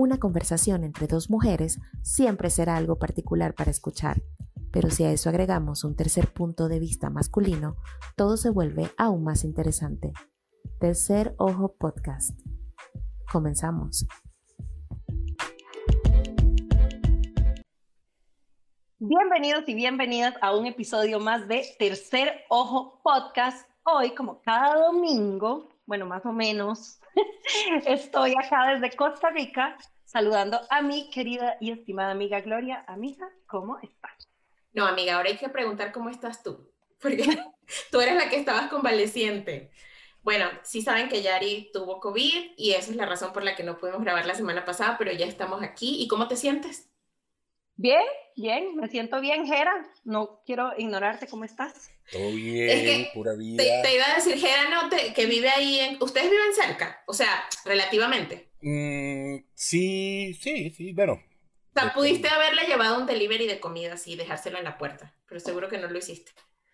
Una conversación entre dos mujeres siempre será algo particular para escuchar, pero si a eso agregamos un tercer punto de vista masculino, todo se vuelve aún más interesante. Tercer Ojo Podcast. Comenzamos. Bienvenidos y bienvenidas a un episodio más de Tercer Ojo Podcast. Hoy, como cada domingo, bueno, más o menos, estoy acá desde Costa Rica saludando a mi querida y estimada amiga Gloria. Amiga, ¿cómo estás? No, amiga, ahora hay que preguntar cómo estás tú, porque tú eres la que estabas convaleciente. Bueno, sí saben que Yari tuvo COVID y esa es la razón por la que no pudimos grabar la semana pasada, pero ya estamos aquí. ¿Y cómo te sientes? Bien, bien, me siento bien, Jera. No quiero ignorarte, ¿cómo estás? Todo bien, pura vida. Te, iba a decir, Jera, no, que vive ahí, en, ¿ustedes viven cerca? O sea, relativamente. Mm, sí, sí, sí, bueno. O sea, pudiste haberle llevado un delivery de comida así, dejárselo en la puerta, pero seguro que no lo hiciste.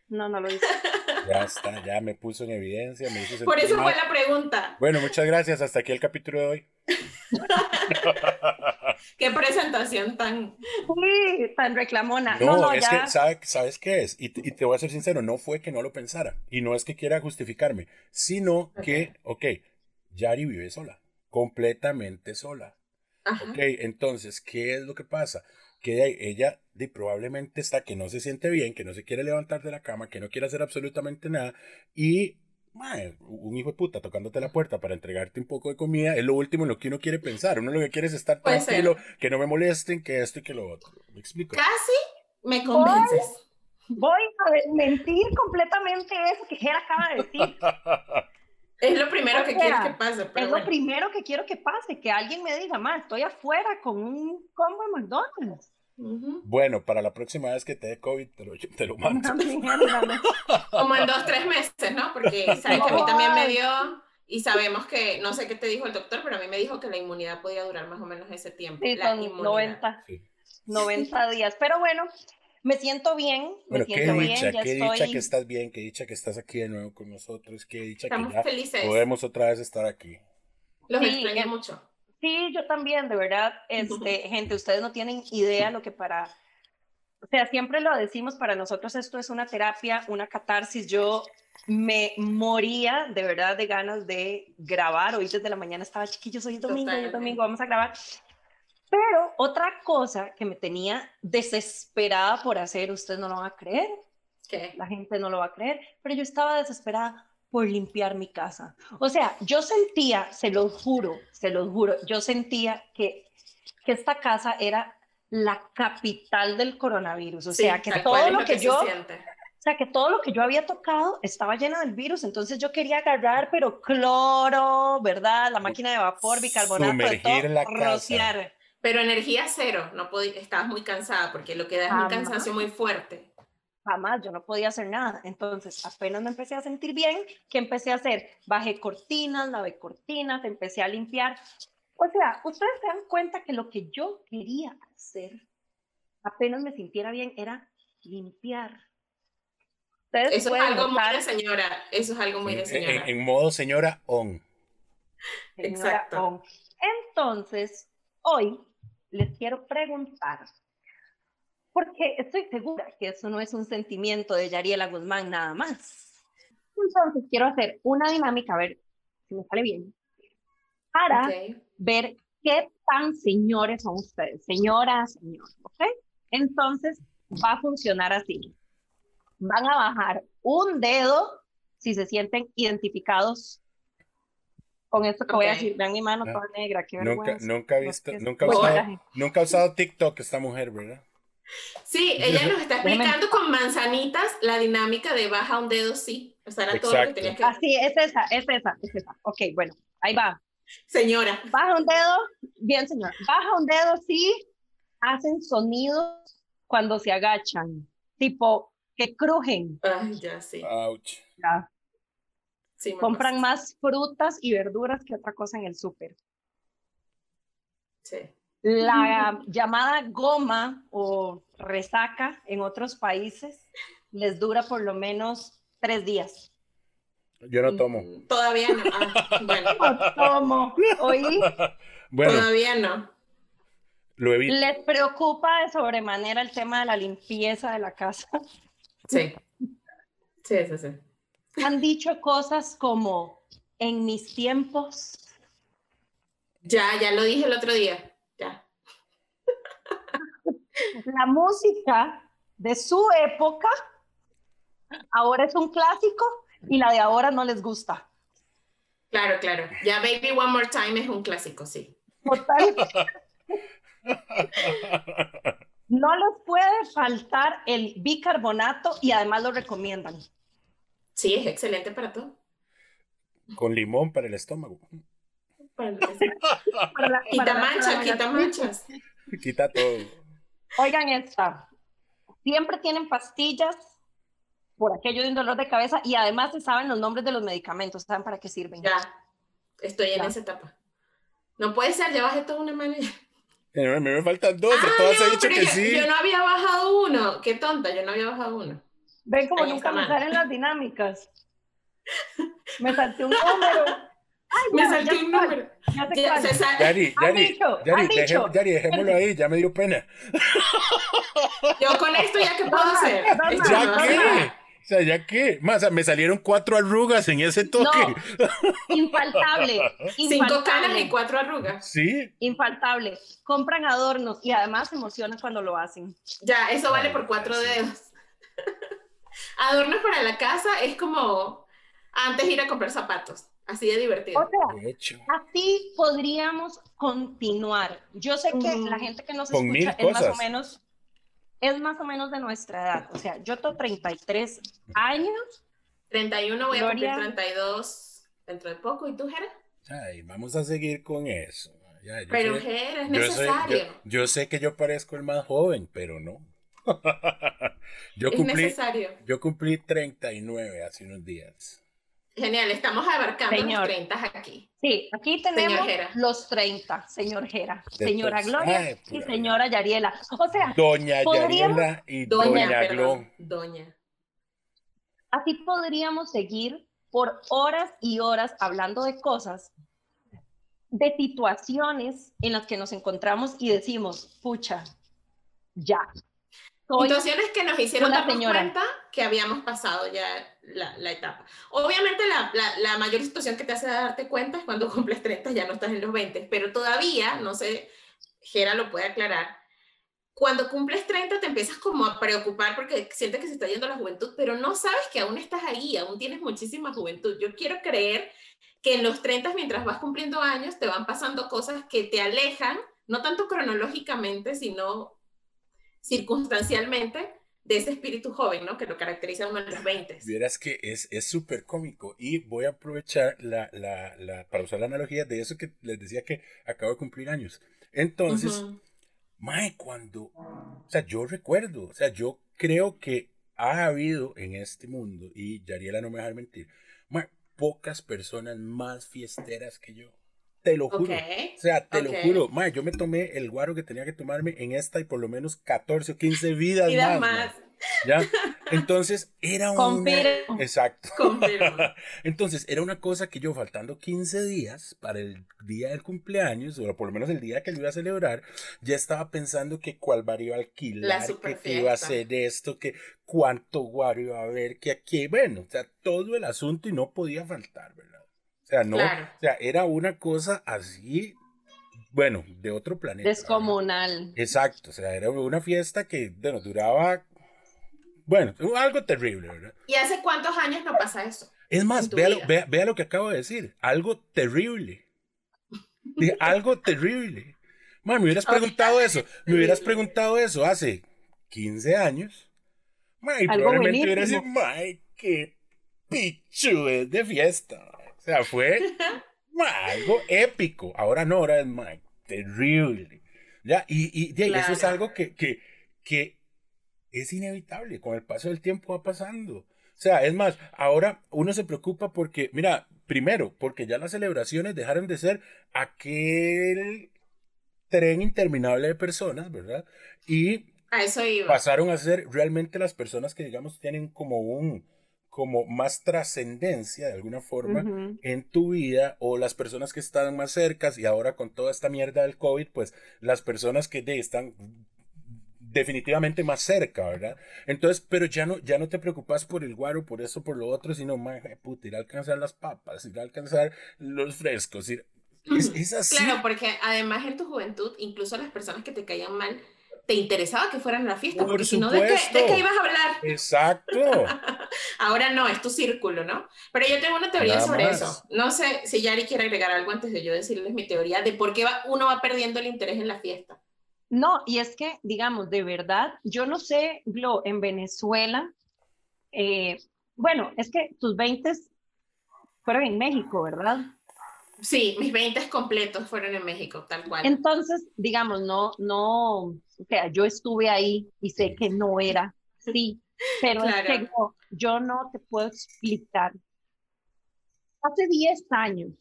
No, no lo hice. Ya está, ya me puso en evidencia. Me hizo Por eso fue la pregunta. Bueno, muchas gracias. Hasta aquí el capítulo de hoy. Qué presentación tan... Sí, tan reclamona. No, es que, ¿sabes qué es? Y, te voy a ser sincero, no fue que no lo pensara. Y no es que quiera justificarme, sino que, ok, Yari vive sola, completamente sola. Ok, entonces, ¿qué es lo que pasa? Que ella probablemente está que no se siente bien, que no se quiere levantar de la cama, que no quiere hacer absolutamente nada y un hijo de puta tocándote la puerta para entregarte un poco de comida es lo último en lo que uno quiere pensar. Uno lo que quiere es estar tranquilo, que no me molesten, que esto y que lo otro. ¿Me explico? Casi me convences. Voy, a mentir completamente eso que Gera acaba de decir. Es lo primero que quiero que pase. es lo primero que quiero que pase, que alguien me diga, más estoy afuera con un combo de McDonald's. Bueno, para la próxima vez que te dé COVID, te lo, te lo mando. Como en dos, tres meses, ¿no? Porque sabes que a mí también me dio, y sabemos que, no sé qué te dijo el doctor, pero a mí me dijo que la inmunidad podía durar más o menos ese tiempo. Sí, la 90, 90 días. Pero bueno, me siento bien. Bueno, me siento qué dicha, bien, qué dicha que estás bien, qué dicha que estás aquí de nuevo con nosotros, qué dicha Estamos que ya felices. podemos otra vez estar aquí. Los extraño mucho. Sí, yo también, de verdad, este, gente, ustedes no tienen idea lo que para, o sea, siempre lo decimos, para nosotros esto es una terapia, una catarsis. Yo me moría de verdad de ganas de grabar. Hoy desde la mañana estaba chiquillos, hoy es domingo, hoy es domingo, vamos a grabar. Pero otra cosa que me tenía desesperada por hacer, ustedes no lo van a creer. ¿Qué? La gente no lo va a creer, pero yo estaba desesperada por limpiar mi casa. O sea, yo sentía, se los juro, se los juro, yo sentía que, que esta casa era la capital del coronavirus. O sea, que todo lo que, yo... O sea, que todo lo que yo había tocado estaba lleno del virus, entonces yo quería agarrar, pero cloro, ¿verdad? La máquina de vapor, bicarbonato, Sumergir la rociar. Pero energía cero, no estabas muy cansada porque lo que da es un cansancio muy fuerte jamás, yo no podía hacer nada. Entonces, apenas me empecé a sentir bien, ¿qué empecé a hacer? Bajé cortinas, lavé cortinas, empecé a limpiar. O sea, ustedes se dan cuenta que lo que yo quería hacer, apenas me sintiera bien, era limpiar. Eso es algo muy de señora, eso es algo muy de señora. En, modo señora on. Exacto. Entonces, hoy les quiero preguntar, porque estoy segura que eso no es un sentimiento de Yariela Guzmán nada más. Entonces quiero hacer una dinámica, a ver si me sale bien, para ver qué tan señores son ustedes, señoras, señores, ¿ok? Entonces va a funcionar así. Van a bajar un dedo si se sienten identificados con esto que voy a decir. Vean mi mano toda negra, qué Nunca, nunca, visto, nunca, usado, nunca usado TikTok esta mujer, ¿verdad? Sí, ella nos está explicando con manzanitas la dinámica de baja un dedo, sí. O sea, era todo lo que tenía que Así, es esa, es esa, es esa. Ok, bueno, ahí va. Señora. Baja un dedo, bien, señora. Baja un dedo, sí. Hacen sonidos cuando se agachan, tipo que crujen. Ay, ya, sí. Ouch. Ya. Sí, Compran más frutas y verduras que otra cosa en el súper. Sí. La llamada goma o resaca en otros países les dura por lo menos tres días. Yo no tomo. Todavía no. Ah, bueno. No tomo. ¿Oí? Todavía no. lo evito. Les preocupa de sobremanera el tema de la limpieza de la casa. Sí. Sí, sí, sí. Han dicho cosas como, en mis tiempos. Ya, ya lo dije el otro día. La música de su época ahora es un clásico y la de ahora no les gusta. Claro, claro. Ya Baby One More Time es un clásico, sí. Total. No les puede faltar el bicarbonato y además lo recomiendan. Sí, es excelente para todo. Con limón para el estómago. Para la- Quita para la- manchas, quita manchas. Quita todo. Oigan esta. Siempre tienen pastillas por aquello de un dolor de cabeza y además se saben los nombres de los medicamentos, saben para qué sirven. Ya, estoy en Ya. esa etapa. No puede ser, ya bajé toda una mano. Eh, A mí me faltan dos, Ah, todas no, he dicho pero que yo, sí. yo no había bajado uno. Qué tonta, yo no había bajado uno. Ven como Ahí nunca me salen las dinámicas. Me salté un número. Ay, Me ya, salté ya un número. ya se Yari, Yari, Yari. Yari, dejémoslo ahí, ya me dio pena. Yo con esto ya qué puedo No, hacer. no, ¿Ya no qué? O sea, ¿ya qué? Más, o sea, me salieron cuatro arrugas en ese toque. Infaltable. Cinco canas infaltable, y cuatro arrugas. Sí. Infaltable. Compran adornos y además se emocionan cuando lo hacen. Ya, eso vale por cuatro dedos. Adornos para la casa es como antes ir a comprar zapatos. Así de divertido. O sea, De hecho. así podríamos continuar. Yo sé que Ujú. la gente que nos Con escucha es más o menos es más o menos de nuestra edad. O sea, yo tengo 33 años 31 voy a Gloria. cumplir 32 dentro de poco. ¿Y tú, Jera? Ay, vamos a seguir con eso. Ya, yo Pero, soy- Jera, es yo soy- necesario. yo, yo sé que yo parezco el más joven, pero no. yo es cumplí, necesario. yo cumplí 39 hace unos días. Genial, estamos abarcando Señor. los 30 aquí. Sí, aquí tenemos los 30, señor Jera, señora todos. Gloria Ay, y pura señora Yariela. O sea, Doña ¿Podríamos? Yariela y Doña, Doña, perdón. Glo. Doña. así podríamos seguir por horas y horas hablando de cosas, de situaciones en las que nos encontramos y decimos, pucha, ya. Soy Situaciones que nos hicieron darnos señora. cuenta que habíamos pasado ya la, etapa. Obviamente la, la, la mayor situación que te hace darte cuenta es cuando cumples 30, ya no estás en los 20, pero todavía, no sé, Gera lo puede aclarar, cuando cumples 30 te empiezas como a preocupar porque sientes que se está yendo la juventud, pero no sabes que aún estás ahí, aún tienes muchísima juventud. Yo quiero creer que en los 30, mientras vas cumpliendo años, te van pasando cosas que te alejan, no tanto cronológicamente, sino circunstancialmente, de ese espíritu joven, ¿no? Que lo caracteriza a uno en los 20. Vieras que es es súper cómico y voy a aprovechar la, la, la, para usar la analogía de eso que les decía que acabo de cumplir años. Entonces, Ujú. Mae, cuando, o sea, yo recuerdo, o sea, yo creo que ha habido en este mundo, y Yariela no me deja mentir, mae, pocas personas más fiesteras que yo. Te lo juro. O sea, te lo juro. Yo me tomé el guaro que tenía que tomarme en esta y por lo menos 14 o 15 vidas Vidas más. más. ¿Ya? Entonces, era. Confirmo. Exacto. Confirmo. Entonces, era una cosa que yo, faltando 15 días para el día del cumpleaños, o por lo menos el día que lo iba a celebrar, ya estaba pensando que cuál bar iba a La alquilar, que iba a hacer esto, que cuánto guaro iba a haber, que aquí, bueno, o sea, todo el asunto y no podía faltar, ¿verdad? O sea, no, Claro. o sea, era una cosa así, bueno, de otro planeta. ¿verdad? descomunal. Exacto, o sea, era una fiesta que, bueno, duraba, bueno, algo terrible, ¿verdad? ¿Y hace cuántos años no pasa eso? Es más, vea lo, vea- vea lo que acabo de decir. Algo terrible. Dije, algo terrible. Man, me hubieras preguntado eso. Me hubieras preguntado eso hace 15 años. Man, y Algo probablemente hubiera dicho, buenísimo. man, qué pichu es de fiesta. O sea, fue algo épico. Ahora no, ahora es man, terrible. Ya, y, y de eso es algo que, que, que es inevitable. Con el paso del tiempo va pasando. O sea, es más, ahora uno se preocupa porque, mira, primero, porque ya las celebraciones dejaron de ser aquel tren interminable de personas, ¿verdad? Y A eso iba. pasaron a ser realmente las personas que, digamos, tienen como un, como más trascendencia de alguna forma en tu vida o las personas que están más cercas y ahora con toda esta mierda del COVID, pues las personas que de, están definitivamente más cerca, ¿verdad? Entonces, pero ya no, ya no te preocupas por el guaro, por eso, por lo otro, sino, más puta, ir a alcanzar las papas, ir a alcanzar los frescos, ir... es, así. Claro, porque además en tu juventud, incluso las personas que te caían mal, te interesaba que fueran a la fiesta, porque si no, ¿de qué, ¿de qué, ibas a hablar? Exacto. Ahora no, es tu círculo, ¿no? Pero yo tengo una teoría sobre eso. No sé si Yari quiere agregar algo antes de yo decirles mi teoría de por qué uno va perdiendo el interés en la fiesta. No, y es que, digamos, de verdad, yo no sé, Glo, en Venezuela, eh, bueno, es que tus 20 fueron en México, ¿verdad? Sí, mis 20 completos fueron en México, tal cual. Entonces, digamos, no, no, o sea, yo estuve ahí y sé que no era sí, pero es que yo no te puedo explicar. Hace 10 años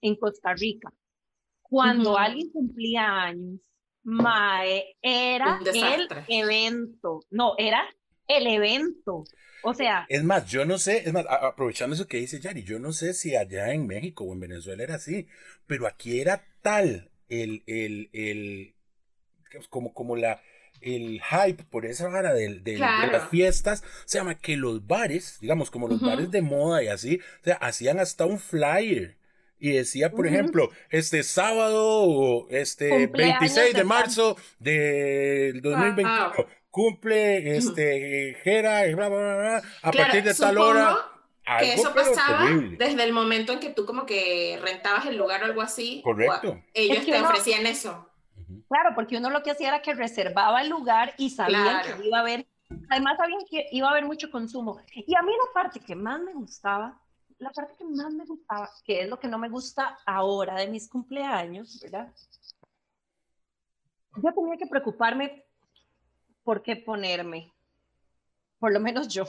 en Costa Rica, cuando alguien cumplía años, Mae, era el evento. No, era el evento. O sea. Es más, yo no sé, es más, aprovechando eso que dice Yari, yo no sé si allá en México o en Venezuela era así, pero aquí era tal el, el, el, como, como la, el hype por esa vara de, de, las fiestas, se llama que los bares, digamos, como los bares de moda y así, o sea, hacían hasta un flyer y decía, por ejemplo, este sábado, este 26 de marzo del 2021, cumple este Jera, bla, bla, bla, a partir de tal hora. que eso pasaba desde el momento en que tú como que rentabas el lugar o algo así. Correcto. Ellos te ofrecían eso. Claro, porque uno lo que hacía era que reservaba el lugar y sabía que iba a haber, además sabían que iba a haber mucho consumo. Y a mí la parte que más me gustaba la parte que más me gustaba, que es lo que no me gusta ahora de mis cumpleaños, ¿verdad? Yo tenía que preocuparme por qué ponerme. Por lo menos yo.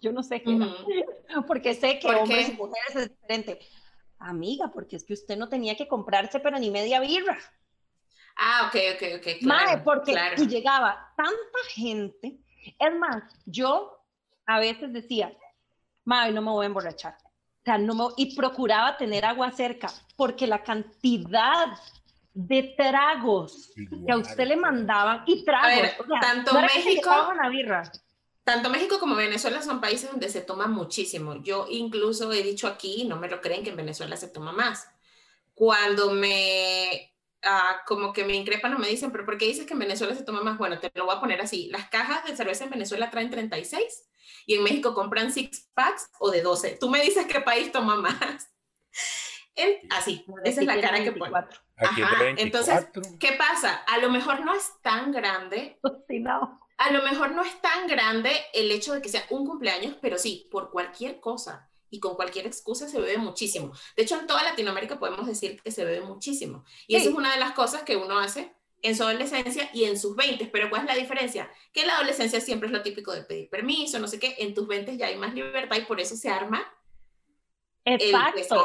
Yo no sé qué. Porque sé que hombres y mujeres es diferente. Amiga, porque es que usted no tenía que comprarse pero ni media birra. Ah, ok, ok, ok. Claro, Madre, porque y llegaba tanta gente. Es más, yo a veces decía, madre, no me voy a emborrachar no y procuraba tener agua cerca, porque la cantidad de tragos que a usted le mandaban y tragos. tanto México, tanto México como Venezuela son países donde se toma muchísimo. Yo incluso he dicho aquí, no me lo creen, que en Venezuela se toma más. Cuando me, ah, como que me increpan o me dicen, pero ¿por qué dices que en Venezuela se toma más? Bueno, te lo voy a poner así. Las cajas de cerveza en Venezuela traen 36 y en México compran six packs o de 12. Tú me dices qué país toma más. Así, esa es la cara que pone. Entonces, ¿qué pasa? A lo mejor no es tan grande. A lo mejor no es tan grande el hecho de que sea un cumpleaños, pero sí, por cualquier cosa y con cualquier excusa se bebe muchísimo. De hecho, en toda Latinoamérica podemos decir que se bebe muchísimo. Y eso es una de las cosas que uno hace en su adolescencia y en sus 20. Pero ¿cuál es la diferencia? Que en la adolescencia siempre es lo típico de pedir permiso, no sé qué. En tus 20 ya hay más libertad y por eso se arma Exacto.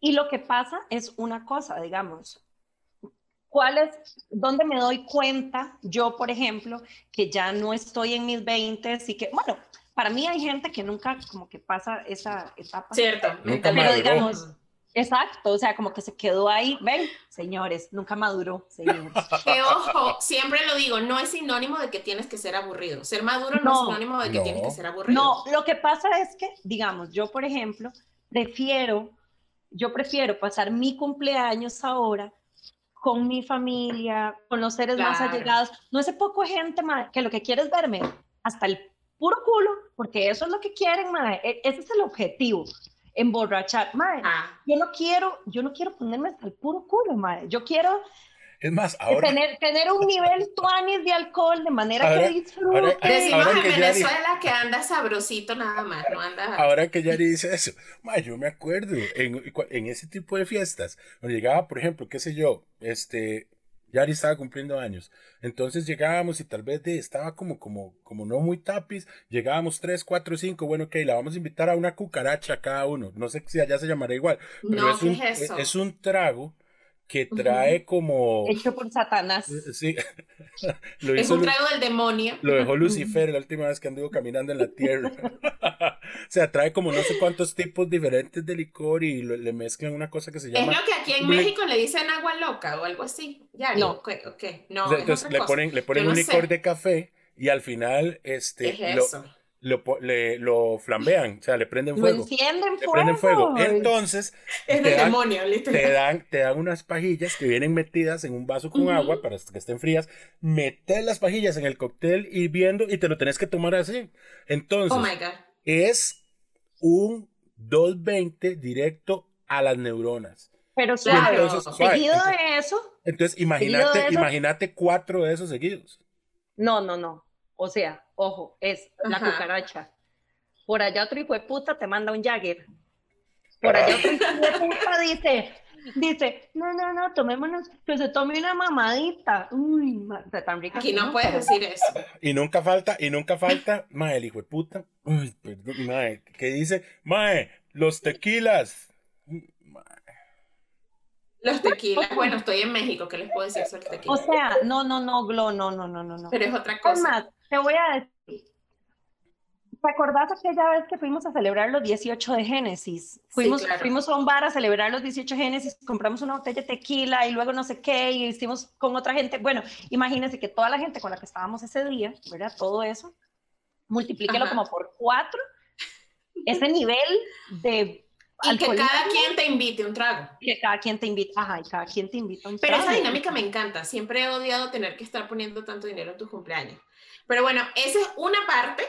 Y lo que pasa es una cosa, digamos. ¿Cuál es, dónde me doy cuenta yo, por ejemplo, que ya no estoy en mis 20 y que, bueno, para mí hay gente que nunca como que pasa esa etapa. Cierto. Nunca pero digamos, Exacto, o sea, como que se quedó ahí, ven, señores, nunca maduró, señores. Que ojo, siempre lo digo, no es sinónimo de que tienes que ser aburrido. Ser maduro no, es sinónimo de que tienes que ser aburrido. No, lo que pasa es que, digamos, yo, por ejemplo, prefiero, yo prefiero pasar mi cumpleaños ahora con mi familia, con los seres más allegados. No es poco gente, que lo que quiere es verme hasta el puro culo, porque eso es lo que quieren, madre. E, ese es el objetivo emborrachar. Madre, ah. yo no quiero, yo no quiero ponerme hasta el puro culo, madre. Yo quiero es más, ahora... Tener, tener un nivel tuanis de alcohol de manera que disfrute. Decimos en Venezuela que anda sabrosito nada más, no anda... Ahora que Yari dice eso, ma, yo me acuerdo en, en, ese tipo de fiestas, cuando llegaba, por ejemplo, qué sé yo, este, Yari estaba cumpliendo años. Entonces llegábamos y tal vez de, estaba como, como, como no muy tapiz. Llegábamos tres, cuatro, cinco. Bueno, ok, la vamos a invitar a una cucaracha cada uno. No sé si allá se llamará igual. Pero es, un, es, un trago que trae como... Hecho por Satanás. Eh, sí. lo es un trago del demonio. Lo dejó Lucifer la última vez que anduvo caminando en la tierra. o sea, trae como no sé cuántos tipos diferentes de licor y le mezclan una cosa que se llama... Es lo que aquí en México le dicen agua loca o algo así. Ya, no. Ok, No, entonces le ponen, le ponen un licor de café y al final este... ¿Qué es eso? Lo, le, lo flambean, o sea, le prenden fuego. Lo encienden le prenden fuego. Entonces, es te, dan, demonio, te, dan, te dan unas pajillas que vienen metidas en un vaso con agua para que estén frías. Metes las pajillas en el cóctel hirviendo y te lo tenés que tomar así. Entonces, oh my God. es un 220 directo a las neuronas. Pero claro, seguido de eso. Entonces, imagínate, imagínate cuatro de esos seguidos. No, no, no. O sea, ojo, es la cucaracha. Por allá otro hijo de puta te manda un Jagger. Por allá otro hijo de puta dice, dice, no, no, no, tomémonos, que se tome una mamadita. Uy, está tan rica. Aquí no, puedes decir eso. Y nunca falta, y nunca falta, mae, el hijo de puta, uy, perdón, mae, que dice, mae, los tequilas. Los tequilas, bueno, estoy en México, ¿qué les puedo decir sobre tequilas? O sea, no, no, no, Glo, no, no, no, no. Pero es otra cosa te voy a decir. ¿Te acordás aquella vez que fuimos a celebrar los 18 de Génesis? Fuimos, fuimos a un bar a celebrar los 18 de Génesis, compramos una botella de tequila y luego no sé qué, y hicimos con otra gente. Bueno, imagínense que toda la gente con la que estábamos ese día, ¿verdad? Todo eso, multiplíquelo como por cuatro, ese nivel de y que cada quien te invite un trago. Que cada quien te invita, ajá, y cada quien te invita un trago. Pero esa dinámica me encanta. Siempre he odiado tener que estar poniendo tanto dinero en tu cumpleaños. Pero bueno, esa es una parte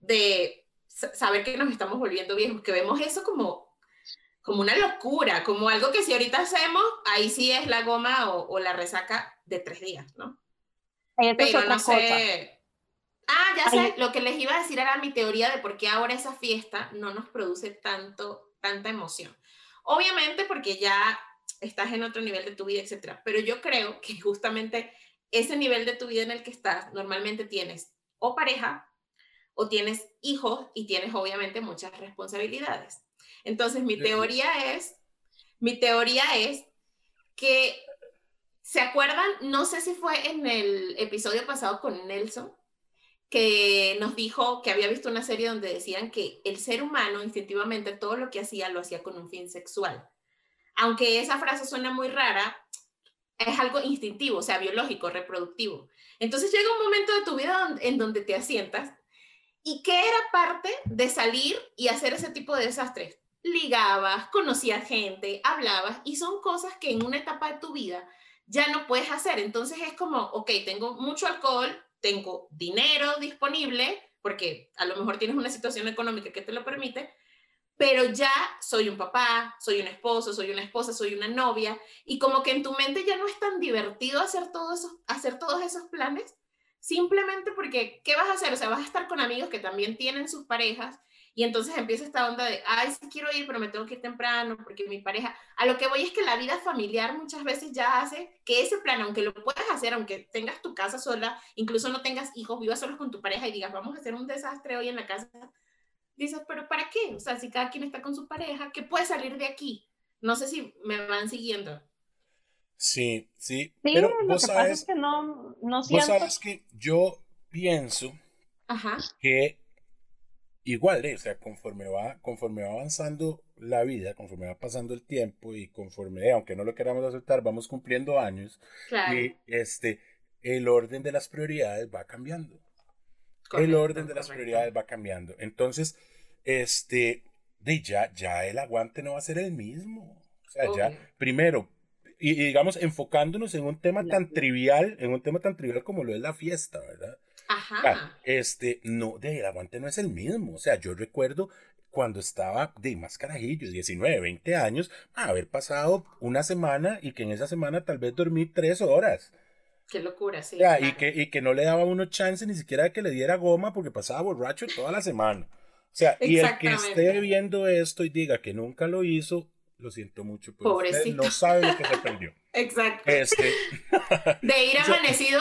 de saber que nos estamos volviendo viejos, que vemos eso como, como una locura, como algo que si ahorita hacemos, ahí sí es la goma o, la resaca de tres días, ¿no? Pero no sé. Ah, ya sé, lo que les iba a decir era mi teoría de por qué ahora esa fiesta no nos produce tanto, tanta emoción. Obviamente porque ya estás en otro nivel de tu vida, etcétera, pero yo creo que justamente ese nivel de tu vida en el que estás, normalmente tienes o pareja o tienes hijos y tienes obviamente muchas responsabilidades. Entonces, mi teoría es, mi teoría es que, ¿se acuerdan? No sé si fue en el episodio pasado con Nelson, que nos dijo que había visto una serie donde decían que el ser humano instintivamente todo lo que hacía lo hacía con un fin sexual. Aunque esa frase suena muy rara, es algo instintivo, o sea, biológico, reproductivo. Entonces llega un momento de tu vida en donde te asientas y qué era parte de salir y hacer ese tipo de desastres. Ligabas, conocías gente, hablabas y son cosas que en una etapa de tu vida ya no puedes hacer. Entonces es como, ok, tengo mucho alcohol, tengo dinero disponible, porque a lo mejor tienes una situación económica que te lo permite, pero ya soy un papá, soy un esposo, soy una esposa, soy una novia, y como que en tu mente ya no es tan divertido hacer, todo eso, hacer todos esos planes, simplemente porque, ¿qué vas a hacer? O sea, vas a estar con amigos que también tienen sus parejas, y entonces empieza esta onda de, ay, sí quiero ir, pero me tengo que ir temprano porque mi pareja, a lo que voy es que la vida familiar muchas veces ya hace que ese plan, aunque lo puedas hacer, aunque tengas tu casa sola, incluso no tengas hijos, vivas solos con tu pareja y digas, vamos a hacer un desastre hoy en la casa, dices, pero ¿para qué? O sea, si cada quien está con su pareja, ¿qué puede salir de aquí? No sé si me van siguiendo. Sí, sí. pero lo vos que sabes, pasa es que no, no siento... Vos sabes que yo pienso que igual, eh, o sea, conforme va, conforme va avanzando la vida, conforme va pasando el tiempo y conforme, eh, aunque no lo queramos aceptar, vamos cumpliendo años y este, el orden de las prioridades va cambiando el orden de las prioridades va cambiando. Entonces, este, de ya, ya el aguante no va a ser el mismo. O sea, ya, primero, y, digamos, enfocándonos en un tema tan trivial, en un tema tan trivial como lo es la fiesta, ¿verdad? Ajá. este, no, de el aguante no es el mismo. O sea, yo recuerdo cuando estaba de más carajillo, 19, 20 años, haber pasado una semana y que en esa semana tal vez dormí tres horas. Qué locura, sí. y, que, y que no le daba uno chance ni siquiera de que le diera goma porque pasaba borracho toda la semana. O sea, y el que esté viendo esto y diga que nunca lo hizo, lo siento mucho, pero no sabe lo que se perdió. Exacto. Este. De ir amanecido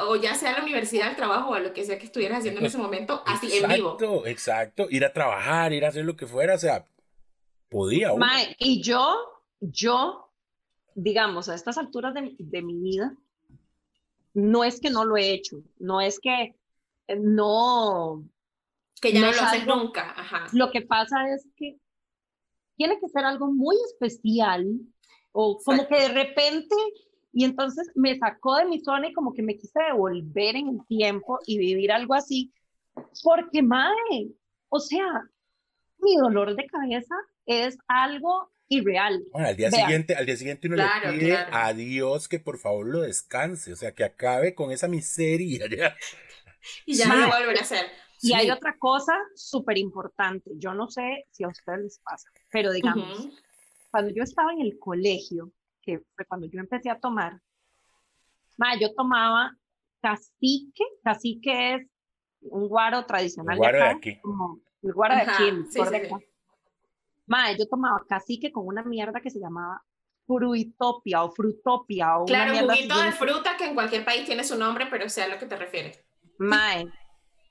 o ya sea a la universidad, al trabajo o a lo que sea que estuvieras haciendo en ese momento, así en vivo. Exacto, exacto. Ir a trabajar, ir a hacer lo que fuera, o sea, podía. y yo, yo digamos, a estas alturas de, de mi vida, no es que no lo he hecho, no es que eh, no... Que ya no, lo haces nunca. Ajá. Lo que pasa es que tiene que ser algo muy especial o como que de repente, y entonces me sacó de mi zona y como que me quise devolver en el tiempo y vivir algo así, porque madre, o sea, mi dolor de cabeza es algo irreal. Bueno, al día siguiente, al día siguiente uno le pide a Dios que por favor lo descanse, o sea, que acabe con esa miseria. Y ya no lo vuelven a hacer. Y hay otra cosa súper importante, yo no sé si a ustedes les pasa, pero digamos, cuando yo estaba en el colegio, que fue cuando yo empecé a tomar, yo tomaba cacique, cacique es un guaro tradicional guaro de, aquí. el guaro de aquí, el sí, sí, yo tomaba cacique con una mierda que se llamaba fruitopia o frutopia o claro, mierda juguito de fruta que en cualquier país tiene su nombre, pero sea lo que te refieres. Mae,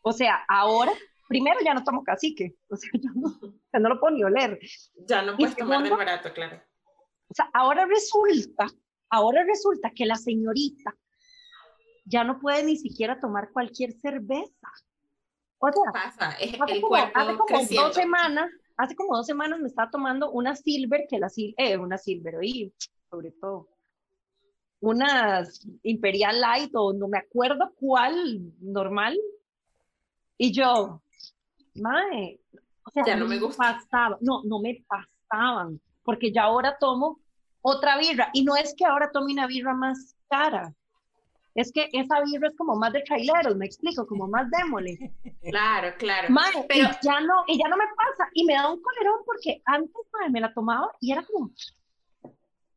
o sea, ahora, primero ya no tomo cacique, o sea, yo no, no lo puedo ni oler. Ya no puedes tomar del barato, claro. O sea, ahora resulta, ahora resulta que la señorita ya no puede ni siquiera tomar cualquier cerveza. O sea, pasa? Es hace el como, hace como creciendo. dos semanas, hace como dos semanas me estaba tomando una silver, que la silver, eh, una silver, y sobre todo, unas Imperial Light o no me acuerdo cuál normal. Y yo, mae, o sea, Ya no me gusta. pasaba, no, no me pasaban, porque ya ahora tomo otra birra. Y no es que ahora tome una birra más cara, es que esa birra es como más de traileros, me explico, como más démole. Claro, claro. Mae, Pero- y ya no, y ya no me pasa, y me da un colerón porque antes mae, me la tomaba y era como,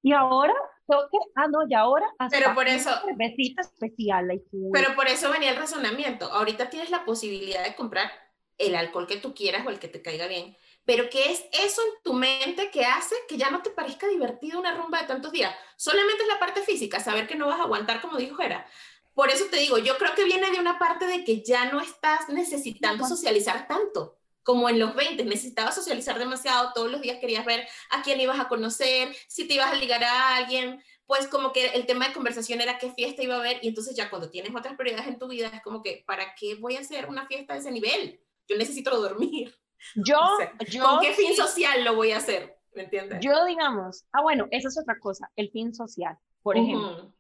y ahora tengo que, ah no, y ahora hasta Pero por una eso- cervecita especial, like, Pero por eso venía el razonamiento. Ahorita tienes la posibilidad de comprar el alcohol que tú quieras o el que te caiga bien. Pero ¿qué es eso en tu mente que hace que ya no te parezca divertido una rumba de tantos días? Solamente es la parte física, saber que no vas a aguantar, como dijo Jera. Por eso te digo, yo creo que viene de una parte de que ya no estás necesitando socializar tanto como en los 20. Necesitabas socializar demasiado, todos los días querías ver a quién ibas a conocer, si te ibas a ligar a alguien, pues como que el tema de conversación era qué fiesta iba a haber y entonces ya cuando tienes otras prioridades en tu vida es como que, ¿para qué voy a hacer una fiesta de ese nivel? Yo necesito dormir. yo, o sea, yo, ¿Con qué fin sí- social lo voy a hacer? ¿Me entiendes? yo digamos, ah bueno, esa es otra cosa, el fin social, por ejemplo.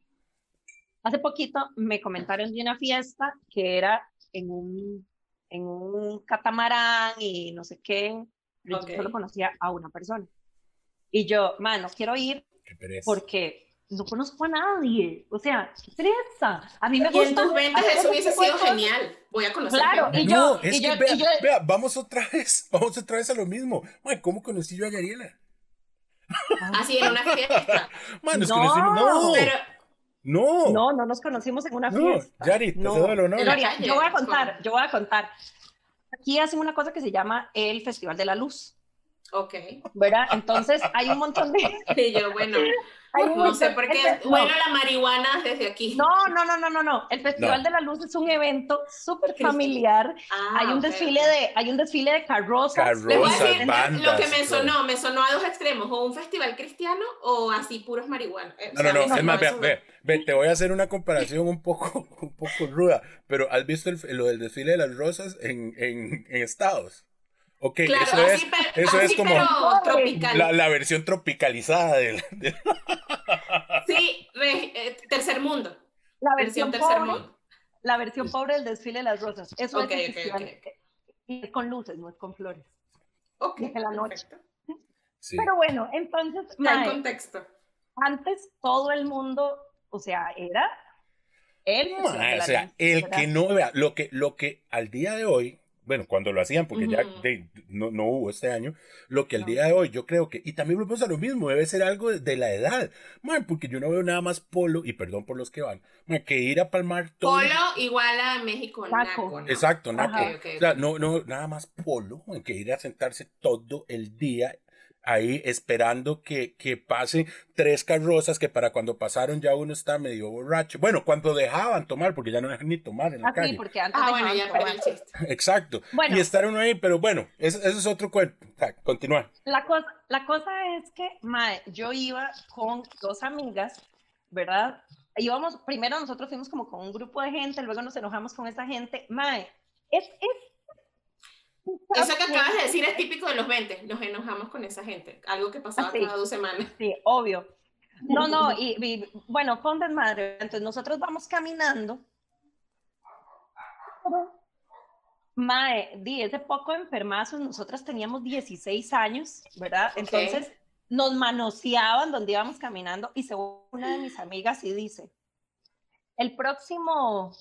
Hace poquito me comentaron de una fiesta que era en un, en un catamarán y no sé qué. Yo Ok. solo conocía a una persona. Y yo, man, no quiero ir porque no conozco a nadie. O sea, qué pereza. A mí me Y en gusta. tus 20 hacer eso ese hubiese sido cosas. genial. Voy a conocer Claro, gente. y no, yo- es y que yo- vea, y yo- vea, vamos otra vez, vamos otra vez a lo mismo. Man, ¿cómo conocí yo a Yariela? Así en una fiesta. Man, nos No, conocimos, no, Pero no, No, no nos conocimos en una no, fiesta. Yari, te No. cedo el honor. Gloria, yo voy a contar, yo voy a contar. Aquí hacen una cosa que se llama el Festival de la Luz, Ok. ¿verdad? Entonces hay un montón de... Y yo, bueno, no sé por qué. Bueno, la marihuana desde aquí. No, no, no, no, no, no. El Festival No. de la Luz es un evento súper familiar. Ah, hay un desfile de, hay un desfile de carrozas. Carrozas, decir bandas, lo que me todo. sonó, me sonó a dos extremos, o un festival cristiano o así puros marihuanos. Eh, o No, sea, no, no, es más, ve, ve, ve, te voy a hacer una comparación un poco, un poco ruda, pero ¿has visto el, lo del desfile de las rosas en, en, en Estados? Ok, Claro, eso es, así, pero, eso así, es como pero tropical. la, la versión tropicalizada del... del- Sí, re- eh, tercer mundo. La Versión versión, tercer pobre, mundo. la versión pobre del desfile de las rosas. Eso Ok, es el ok, festival. ok. Y es con luces, no es con flores. Ok, En la noche. Sí. Pero bueno, entonces, Está en mae, contexto. antes todo el mundo, o sea, era el de Mae, o sea, el que no vea, lo que, lo que al día de hoy, bueno, cuando lo hacían, porque ya de- no, no hubo este año, lo que al No. día de hoy yo creo que, y también volvemos a lo mismo, debe ser algo de, de la edad, man, porque yo no veo nada más polo, y perdón por los que van, man, que ir a palmar todo. Polo igual a México, Naco. naco, ¿no? Exacto, naco. Ajá. Ok, ok, O sea, ok. no, no, nada más polo, man, que ir a sentarse todo el día ahí esperando que, que pasen tres carrozas que para cuando pasaron ya uno está medio borracho. Bueno, cuando dejaban tomar, porque ya no dejan ni tomar en la Ah, sí, calle. porque antes Ah, bueno, ya tomar. el chiste. Exacto. Bueno. Y estar uno ahí, pero bueno, eso, eso es otro cuento. Continúa. La cosa, la cosa es que, mae, yo iba con dos amigas, ¿verdad? Íbamos, primero nosotros fuimos como con un grupo de gente, luego nos enojamos con esa gente. Mae, es, es Eso que acabas de decir es típico de los 20. Nos enojamos con esa gente. Algo que pasaba sí. cada dos semanas. Sí, obvio. No, no, y, y, bueno, con desmadre. Entonces nosotros vamos caminando. Mae, di, ese poco enfermazos, nosotras teníamos 16 años, ¿verdad? Entonces nos manoseaban donde íbamos caminando y se una de mis amigas y dice, el próximo,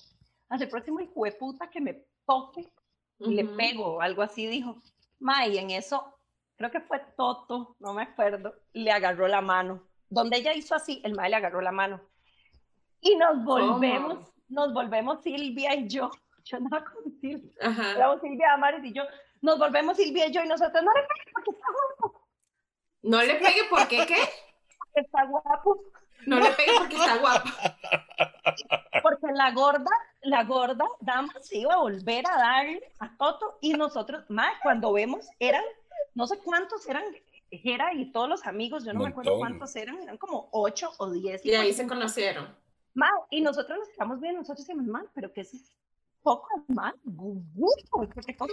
el próximo hijo de puta que me toque, le Ujú. pego, algo así dijo. Ma, y en eso, creo que fue Toto, no me acuerdo, le agarró la mano. Donde ella hizo así, el mae le agarró la mano. Y nos volvemos, nos volvemos Silvia y yo. Yo andaba con Silvia, éramos Silvia Amares y yo. Nos volvemos Silvia y yo y nosotros, no le pegues porque está guapo, No le pegue porque qué? porque está guapo. No le pegue porque está guapa. Porque la gorda, la gorda dama se iba a volver a darle a Toto y nosotros, más cuando vemos, eran, no sé cuántos eran, Jera y todos los amigos, yo no me acuerdo cuántos eran, eran como ocho o diez. Y ahí se conocieron. Ma, y nosotros nos estamos viendo, nosotros decimos, mal, pero que es poco mal, gusto, porque pasa.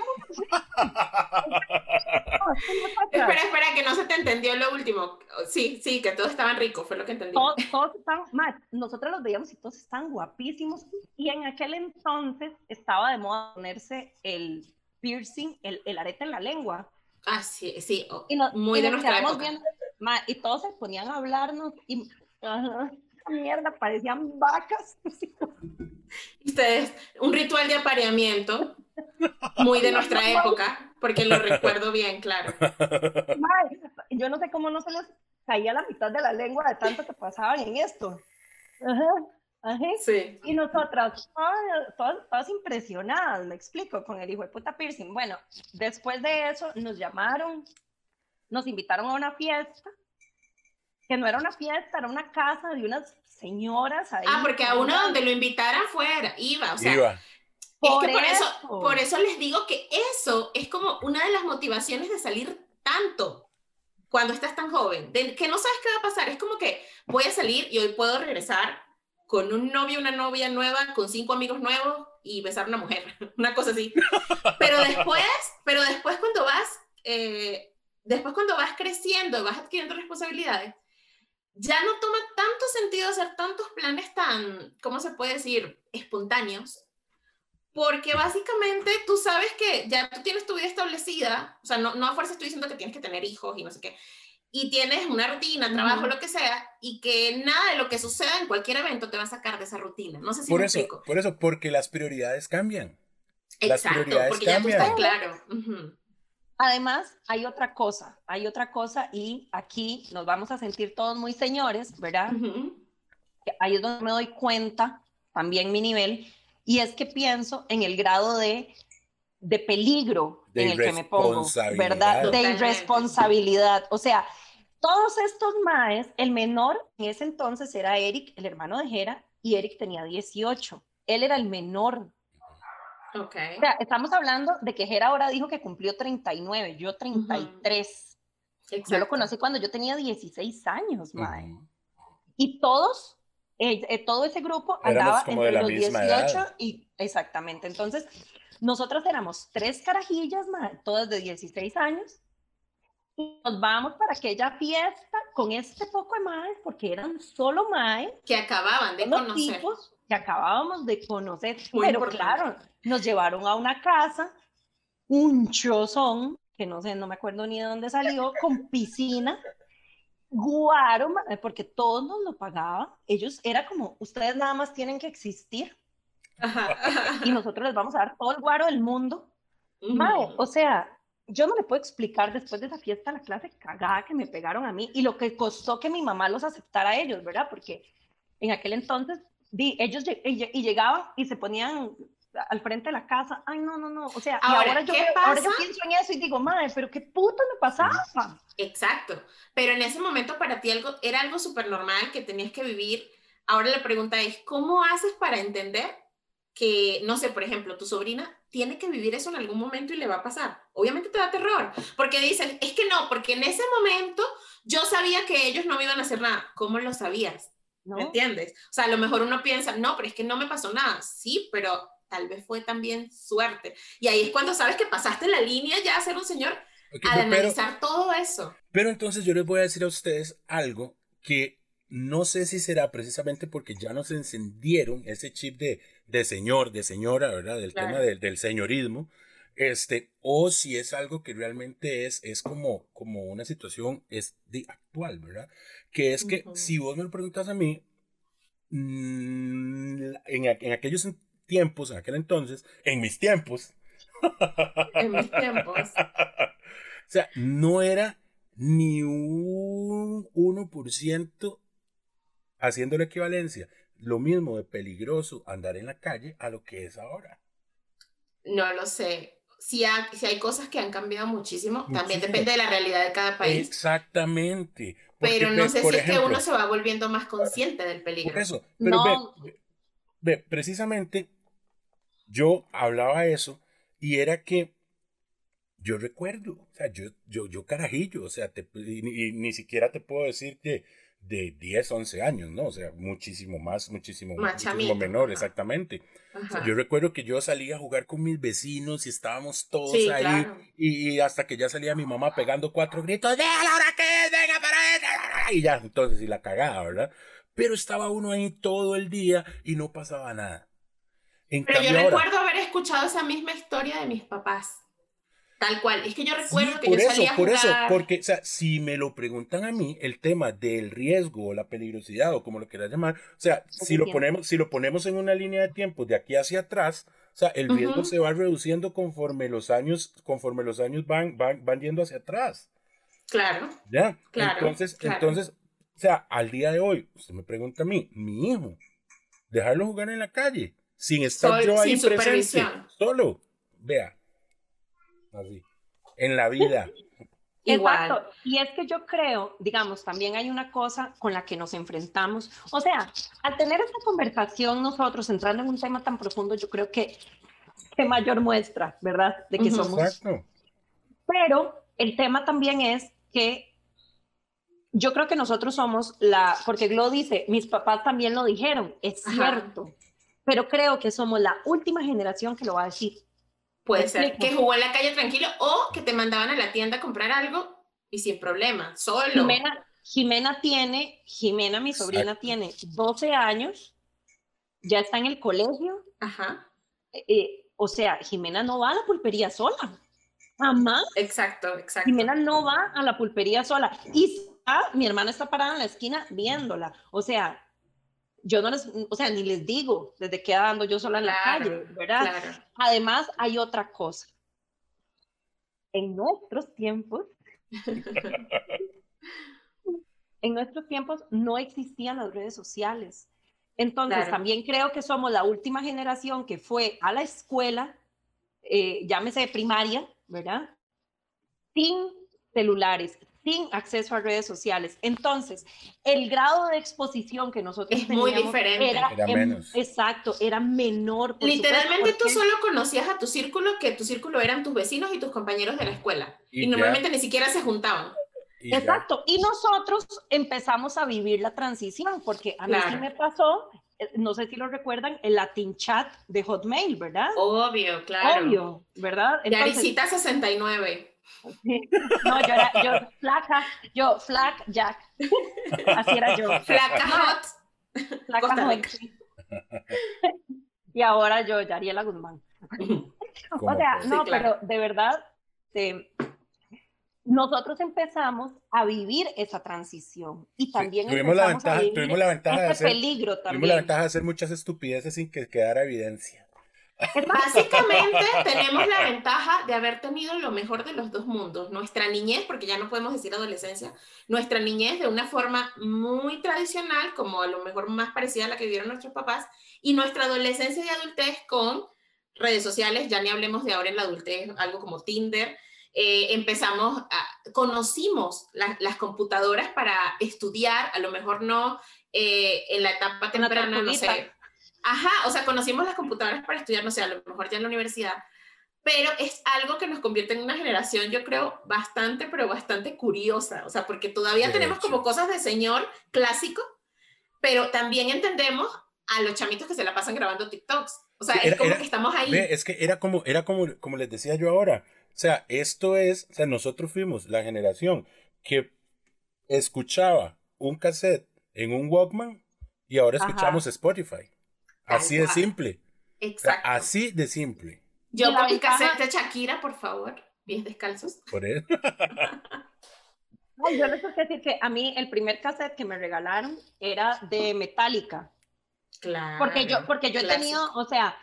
Espera, espera, que no se te entendió lo último. Sí, sí, que todos estaban ricos, fue lo que entendí. Todos, todos están, ma, nosotros los veíamos y todos están guapísimos. Y en aquel entonces estaba de moda ponerse el piercing, el, el arete en la lengua. Ah, sí, sí. oh, Y no- muy y de nos nuestra época. viendo, ma, y todos se ponían a hablarnos y ajá, esa mierda, parecían vacas. Ustedes, un ritual de apareamiento, muy de nuestra época, porque lo recuerdo bien, claro. Ma, yo no sé cómo no se les caía la mitad de la lengua de tanto que pasaban en esto. Ajá, ajá. Sí. Y nosotras, todas, todas, todas impresionadas, me explico, con el hijo de puta piercing. Bueno, después de eso nos llamaron, nos invitaron a una fiesta, que no era una fiesta, era una casa de unas señoras ahí. Ah, porque a uno una- donde lo invitaran fuera, iba, o sea, Iba. es que por eso, eso. por eso les digo que eso es como una de las motivaciones de salir tanto cuando estás tan joven, de que no sabes qué va a pasar, es como que voy a salir y hoy puedo regresar con un novio, una novia nueva, con cinco amigos nuevos y besar a una mujer, una cosa así. Pero después, pero después cuando vas, eh, después cuando vas creciendo, vas adquiriendo responsabilidades, ya no toma tanto sentido hacer tantos planes tan, ¿cómo se puede decir?, espontáneos, porque básicamente tú sabes que ya tú tienes tu vida establecida, o sea, no, no a fuerza estoy diciendo que tienes que tener hijos y no sé qué, y tienes una rutina, trabajo, lo que sea, y que nada de lo que suceda en cualquier evento te va a sacar de esa rutina. No sé si Por me eso, explico. por eso, porque las prioridades cambian. las Exacto, prioridades porque ya tú estás cambian. claro. Además, hay otra cosa, hay otra cosa y aquí nos vamos a sentir todos muy señores, ¿verdad? Ujú. que ahí es donde me doy cuenta también mi nivel, y es que pienso en el grado de, de peligro De en el que me pongo, ¿verdad? De irresponsabilidad. O sea, todos estos maes, el menor en ese entonces era Eric, el hermano de Jera, y Eric tenía 18. Él era el menor. Ok. O sea, estamos hablando de que Jera ahora dijo que cumplió 39, yo 33. Yo lo conocí cuando yo tenía 16 años, mae. Ujú. Y todos, eh, eh, todo ese grupo Éramos andaba entre los misma 18 edad. y exactamente. Entonces, nosotros éramos tres carajillas, mae, todas de 16 años. Y nos vamos para aquella fiesta con este poco de maes, porque eran solo maes, Que acababan de conocer. tipos que acabábamos de conocer. Muy Pero importante. claro, nos llevaron a una casa, un chozón, que no sé, no me acuerdo ni de dónde salió, con piscina, guaro, ma- porque todos nos lo pagaban. Ellos era como, ustedes nada más tienen que existir Ajá, ajá. y nosotros les vamos a dar todo el guaro del mundo. Ujú. Mae, o sea, yo no le puedo explicar después de esa fiesta la clase cagada que me pegaron a mí y lo que costó que mi mamá los aceptara a ellos, ¿verdad? Porque en aquel entonces, di, ellos y lle- y llegaban y se ponían al frente de la casa. Ay, no, no, no. O sea, ahora, yo, ahora, yo, pienso en eso y digo, madre, pero qué puto me pasaba. Exacto. Pero en ese momento para ti algo, era algo súper normal que tenías que vivir. Ahora la pregunta es, ¿cómo haces para entender que, no sé, por ejemplo, tu sobrina tiene que vivir eso en algún momento y le va a pasar? Obviamente te da terror, porque dicen, es que no, porque en ese momento yo sabía que ellos no me iban a hacer nada. ¿Cómo lo sabías? ¿No? ¿Me entiendes? O sea, a lo mejor uno piensa, no, pero es que no me pasó nada. Sí, pero tal vez fue también suerte. Y ahí es cuando sabes que pasaste la línea ya a ser un señor, a analizar todo eso. Pero entonces yo les voy a decir a ustedes algo que no sé si será precisamente porque ya nos encendieron ese chip de, de señor, de señora, ¿verdad? Del tema del, del, señorismo. Este, o si es algo que realmente es, es como, como una situación es de actual, ¿verdad? Que es que si vos me lo preguntas a mí, mm, en, en aquellos tiempos, en aquel entonces, en mis tiempos. en mis tiempos. o sea, no era ni un 1% haciendo la equivalencia. Lo mismo de peligroso andar en la calle a lo que es ahora. No lo sé. Si hay, si hay cosas que han cambiado muchísimo, también depende de la realidad de cada país. Exactamente. pero no sé si es que uno se va volviendo más consciente del peligro. Por eso, pero ve, precisamente yo hablaba eso y era que yo recuerdo, o sea, yo, yo, yo carajillo, o sea, y, ni siquiera te puedo decir que de 10, 11 años, ¿no? O sea, muchísimo más, muchísimo, muchísimo menor, exactamente. yo recuerdo que yo salía a jugar con mis vecinos y estábamos todos ahí y, hasta que ya salía mi mamá pegando cuatro gritos, de la hora que venga para y ya, entonces, y la cagada, ¿verdad? Pero estaba uno ahí todo el día y no pasaba nada. Pero yo recuerdo haber escuchado esa misma historia de mis papás. Tal cual. Es que yo recuerdo que por yo eso, salía a Por eso, porque, o sea, si me lo preguntan a mí, el tema del riesgo o la peligrosidad o como lo quieras llamar, o sea, si lo, ponemos, si lo ponemos en una línea de tiempo de aquí hacia atrás, o sea, el riesgo se va reduciendo conforme los años, conforme los años van, van, van yendo hacia atrás. Claro. ¿Ya? Claro, entonces, entonces, o sea, al día de hoy, usted me pregunta a mí, mi hijo, dejarlo jugar en la calle sin estar yo ahí presente, solo, vea, así, en la vida. Exacto. Y es que yo creo, digamos, también hay una cosa con la que nos enfrentamos. O sea, al tener esta conversación nosotros entrando en un tema tan profundo, yo creo que qué mayor muestra, ¿verdad? De que somos. Exacto. Pero el tema también es que yo creo que nosotros somos la, porque Glo dice, mis papás también lo dijeron, es cierto pero creo que somos la última generación que lo va a decir. Puede ser que jugó en la calle tranquilo o que te mandaban a la tienda a comprar algo y sin problema, solo. Jimena, Jimena tiene, Jimena, mi sobrina, tiene 12 años, ya está en el colegio. Ajá. Eh, eh, o sea, Jimena no va a la pulpería sola. Jamás. Exacto, exacto. Jimena no va a la pulpería sola. Y mi hermana está parada en la esquina viéndola. O sea, yo no les, o sea, ni les digo desde que ando yo sola en la calle, ¿verdad? Además, hay otra cosa. En nuestros tiempos, en nuestros tiempos no existían las redes sociales. Entonces, también creo que somos la última generación que fue a la escuela, eh, llámese primaria, ¿verdad? Sin celulares, sin acceso a redes sociales. Entonces, el grado de exposición que nosotros es muy diferente. Era, menos. Exacto, era menor. Literalmente tú solo conocías a tu círculo, que tu círculo eran tus vecinos y tus compañeros de la escuela. Y, normalmente ni siquiera se juntaban. Exacto. Y nosotros empezamos a vivir la transición, porque a mí sí me pasó, eh, no sé si lo recuerdan, el Latin Chat de Hotmail, ¿verdad? Obvio, claro. Obvio, ¿verdad? Entonces, 69. No, yo era, yo flaca, yo flac Jack. Así era yo. Flaca hot. Flaca hot. Y ahora yo, Yariela Guzmán. O sea, no, pero de verdad, eh, nosotros empezamos a vivir esa transición y también tuvimos, la ventaja, tuvimos la ventaja de hacer, peligro también. Tuvimos la ventaja de hacer muchas estupideces sin que quedara evidencia. Básicamente tenemos la ventaja de haber tenido lo mejor de los dos mundos. Nuestra niñez, porque ya no podemos decir adolescencia, nuestra niñez de una forma muy tradicional, como a lo mejor más parecida a la que vivieron nuestros papás, y nuestra adolescencia y adultez con redes sociales, ya ni hablemos de ahora en la adultez, algo como Tinder. Eh, empezamos, a, conocimos las computadoras para estudiar, a lo mejor no eh, en la etapa temprana, no sé. Ajá, o sea, conocimos las computadoras para estudiar, no sé, a lo mejor ya en la universidad, pero es algo que nos convierte en una generación, yo creo, bastante, pero bastante curiosa, o sea, porque todavía tenemos como cosas de señor clásico, pero también entendemos a los chamitos que se la pasan grabando TikToks. O sea, es como que estamos ahí. es que era como, era como, como les decía yo ahora. O sea, esto es, o sea, nosotros fuimos la generación que escuchaba un cassette en un Walkman y ahora escuchamos Spotify. Así de simple. Exacto. así de simple. Yo con mi cassette de Shakira, por favor, pies descalzos. Por eso. yo les quiero decir que a mí el primer cassette que me regalaron era de Metallica. Claro. Porque yo, porque yo he tenido, o sea,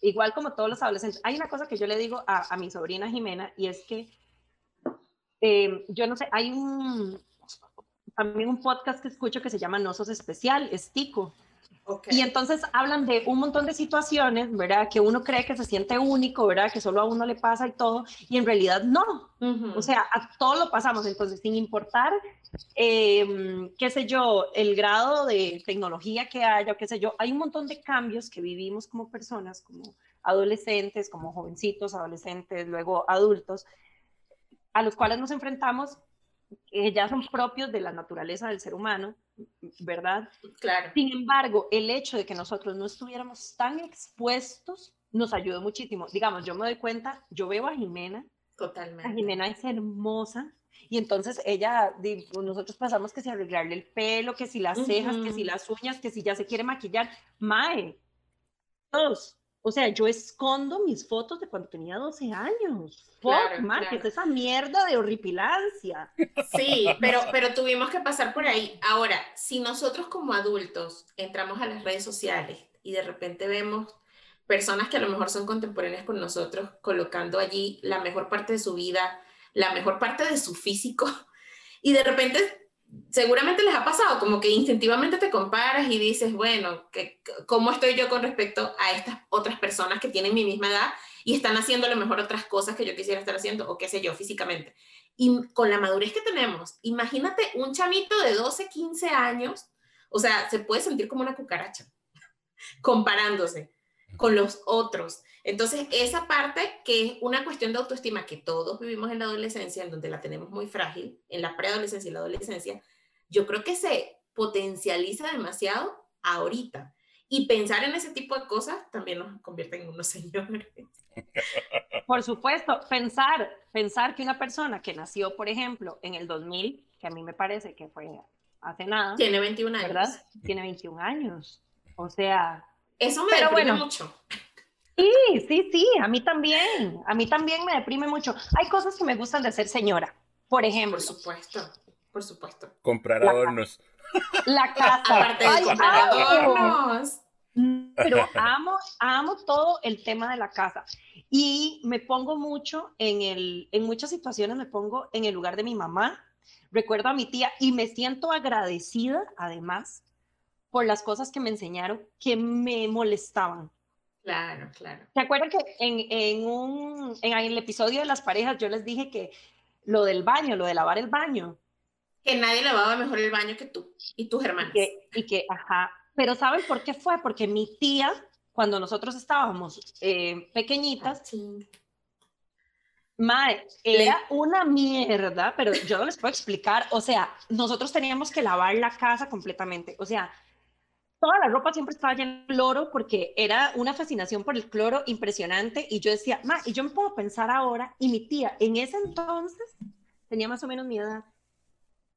igual como todos los adolescentes, hay una cosa que yo le digo a, a mi sobrina Jimena y es que, eh, yo no sé, hay un, también un podcast que escucho que se llama No Sos Especial, es Tico. Y entonces hablan de un montón de situaciones, ¿verdad? Que uno cree que se siente único, ¿verdad? Que solo a uno le pasa y todo, y en realidad no. O sea, a todos lo pasamos, entonces sin importar, eh, qué sé yo, el grado de tecnología que haya, o qué sé yo, hay un montón de cambios que vivimos como personas, como adolescentes, como jovencitos, adolescentes, luego adultos, a los cuales nos enfrentamos que ya son propios de la naturaleza del ser humano, ¿verdad? Claro. Sin embargo, el hecho de que nosotros no estuviéramos tan expuestos nos ayudó muchísimo. Digamos, yo me doy cuenta, yo veo a Jimena. Totalmente. A Jimena es hermosa. Y entonces ella, nosotros pasamos que si arreglarle el pelo, que si las cejas, que si las uñas, que si ya se quiere maquillar. Mae, todos o sea, yo escondo mis fotos de cuando tenía 12 años. Fuck, claro, es esa mierda de horripilancia. Sí, pero, pero tuvimos que pasar por ahí. Ahora, si nosotros como adultos entramos a las redes sociales y de repente vemos personas que a lo mejor son contemporáneas con nosotros colocando allí la mejor parte de su vida, la mejor parte de su físico, y de repente seguramente les ha pasado, como que instintivamente te comparas y dices, bueno, ¿cómo estoy yo con respecto a estas otras personas que tienen mi misma edad y están haciendo a lo mejor otras cosas que yo quisiera estar haciendo o qué sé yo físicamente? Y con la madurez que tenemos, imagínate un chamito de 12, 15 años, o sea, se puede sentir como una cucaracha comparándose con los otros. Entonces, esa parte que es una cuestión de autoestima que todos vivimos en la adolescencia, en donde la tenemos muy frágil, en la preadolescencia y la adolescencia, yo creo que se potencializa demasiado ahorita. Y pensar en ese tipo de cosas también nos convierte en unos señores. Por supuesto, pensar, pensar que una persona que nació, por ejemplo, en el 2000, que a mí me parece que fue hace nada. Tiene 21 años. ¿Verdad? Tiene 21 años. O sea... Eso me deprime mucho. Sí, sí, sí, a mí también, a mí también me deprime mucho. Hay cosas que me gustan de ser señora, por ejemplo. Por supuesto, por supuesto. Comprar adornos. La casa. Aparte de comprar adornos. Pero amo, amo todo el tema de la casa. Y me pongo mucho en el, en muchas situaciones me pongo en el lugar de mi mamá. Recuerdo a mi tía y me siento agradecida, además, por las cosas que me enseñaron que me molestaban Claro, claro. ¿Se acuerdan que en, en, un, en el episodio de las parejas yo les dije que lo del baño, lo de lavar el baño? Que nadie lavaba mejor el baño que tú y tus hermanos. Y que, ajá, pero ¿saben por qué fue? Porque mi tía, cuando nosotros estábamos eh, pequeñitas, ah, era una mierda, pero yo no les puedo explicar. O sea, nosotros teníamos que lavar la casa completamente. O sea, toda la ropa siempre estaba llena de cloro porque era una fascinación por el cloro impresionante y yo decía, ma, y yo me puedo pensar ahora, y mi tía en ese entonces tenía más o menos mi edad.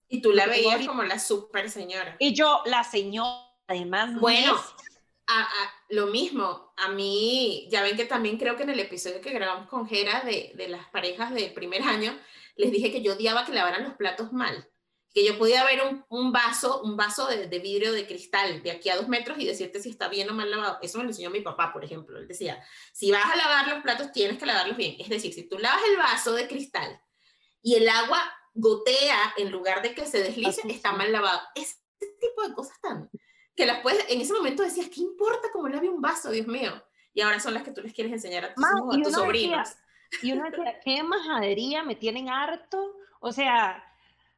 Y tú la veías como la super señora. Y yo, la señora, además. Bueno, a, lo mismo, a mí, ya ven que también creo que en el episodio que grabamos con Jera de, de las parejas del primer año, les dije que yo odiaba que lavaran los platos mal que yo podía ver un, un vaso, un vaso de, de, vidrio de cristal de aquí a dos metros y decirte si está bien o mal lavado. Eso me lo enseñó mi papá, por ejemplo. Él decía, si vas a lavar los platos, tienes que lavarlos bien. Es decir, si tú lavas el vaso de cristal y el agua gotea en lugar de que se deslice, está mal lavado. Ese tipo de cosas tan que las puedes, en ese momento decías, ¿qué importa cómo lave un vaso, Dios mío? y ahora son las que tú les quieres enseñar a tus, a tus sobrinos. y uno decía, qué majadería, me tienen harto. O sea,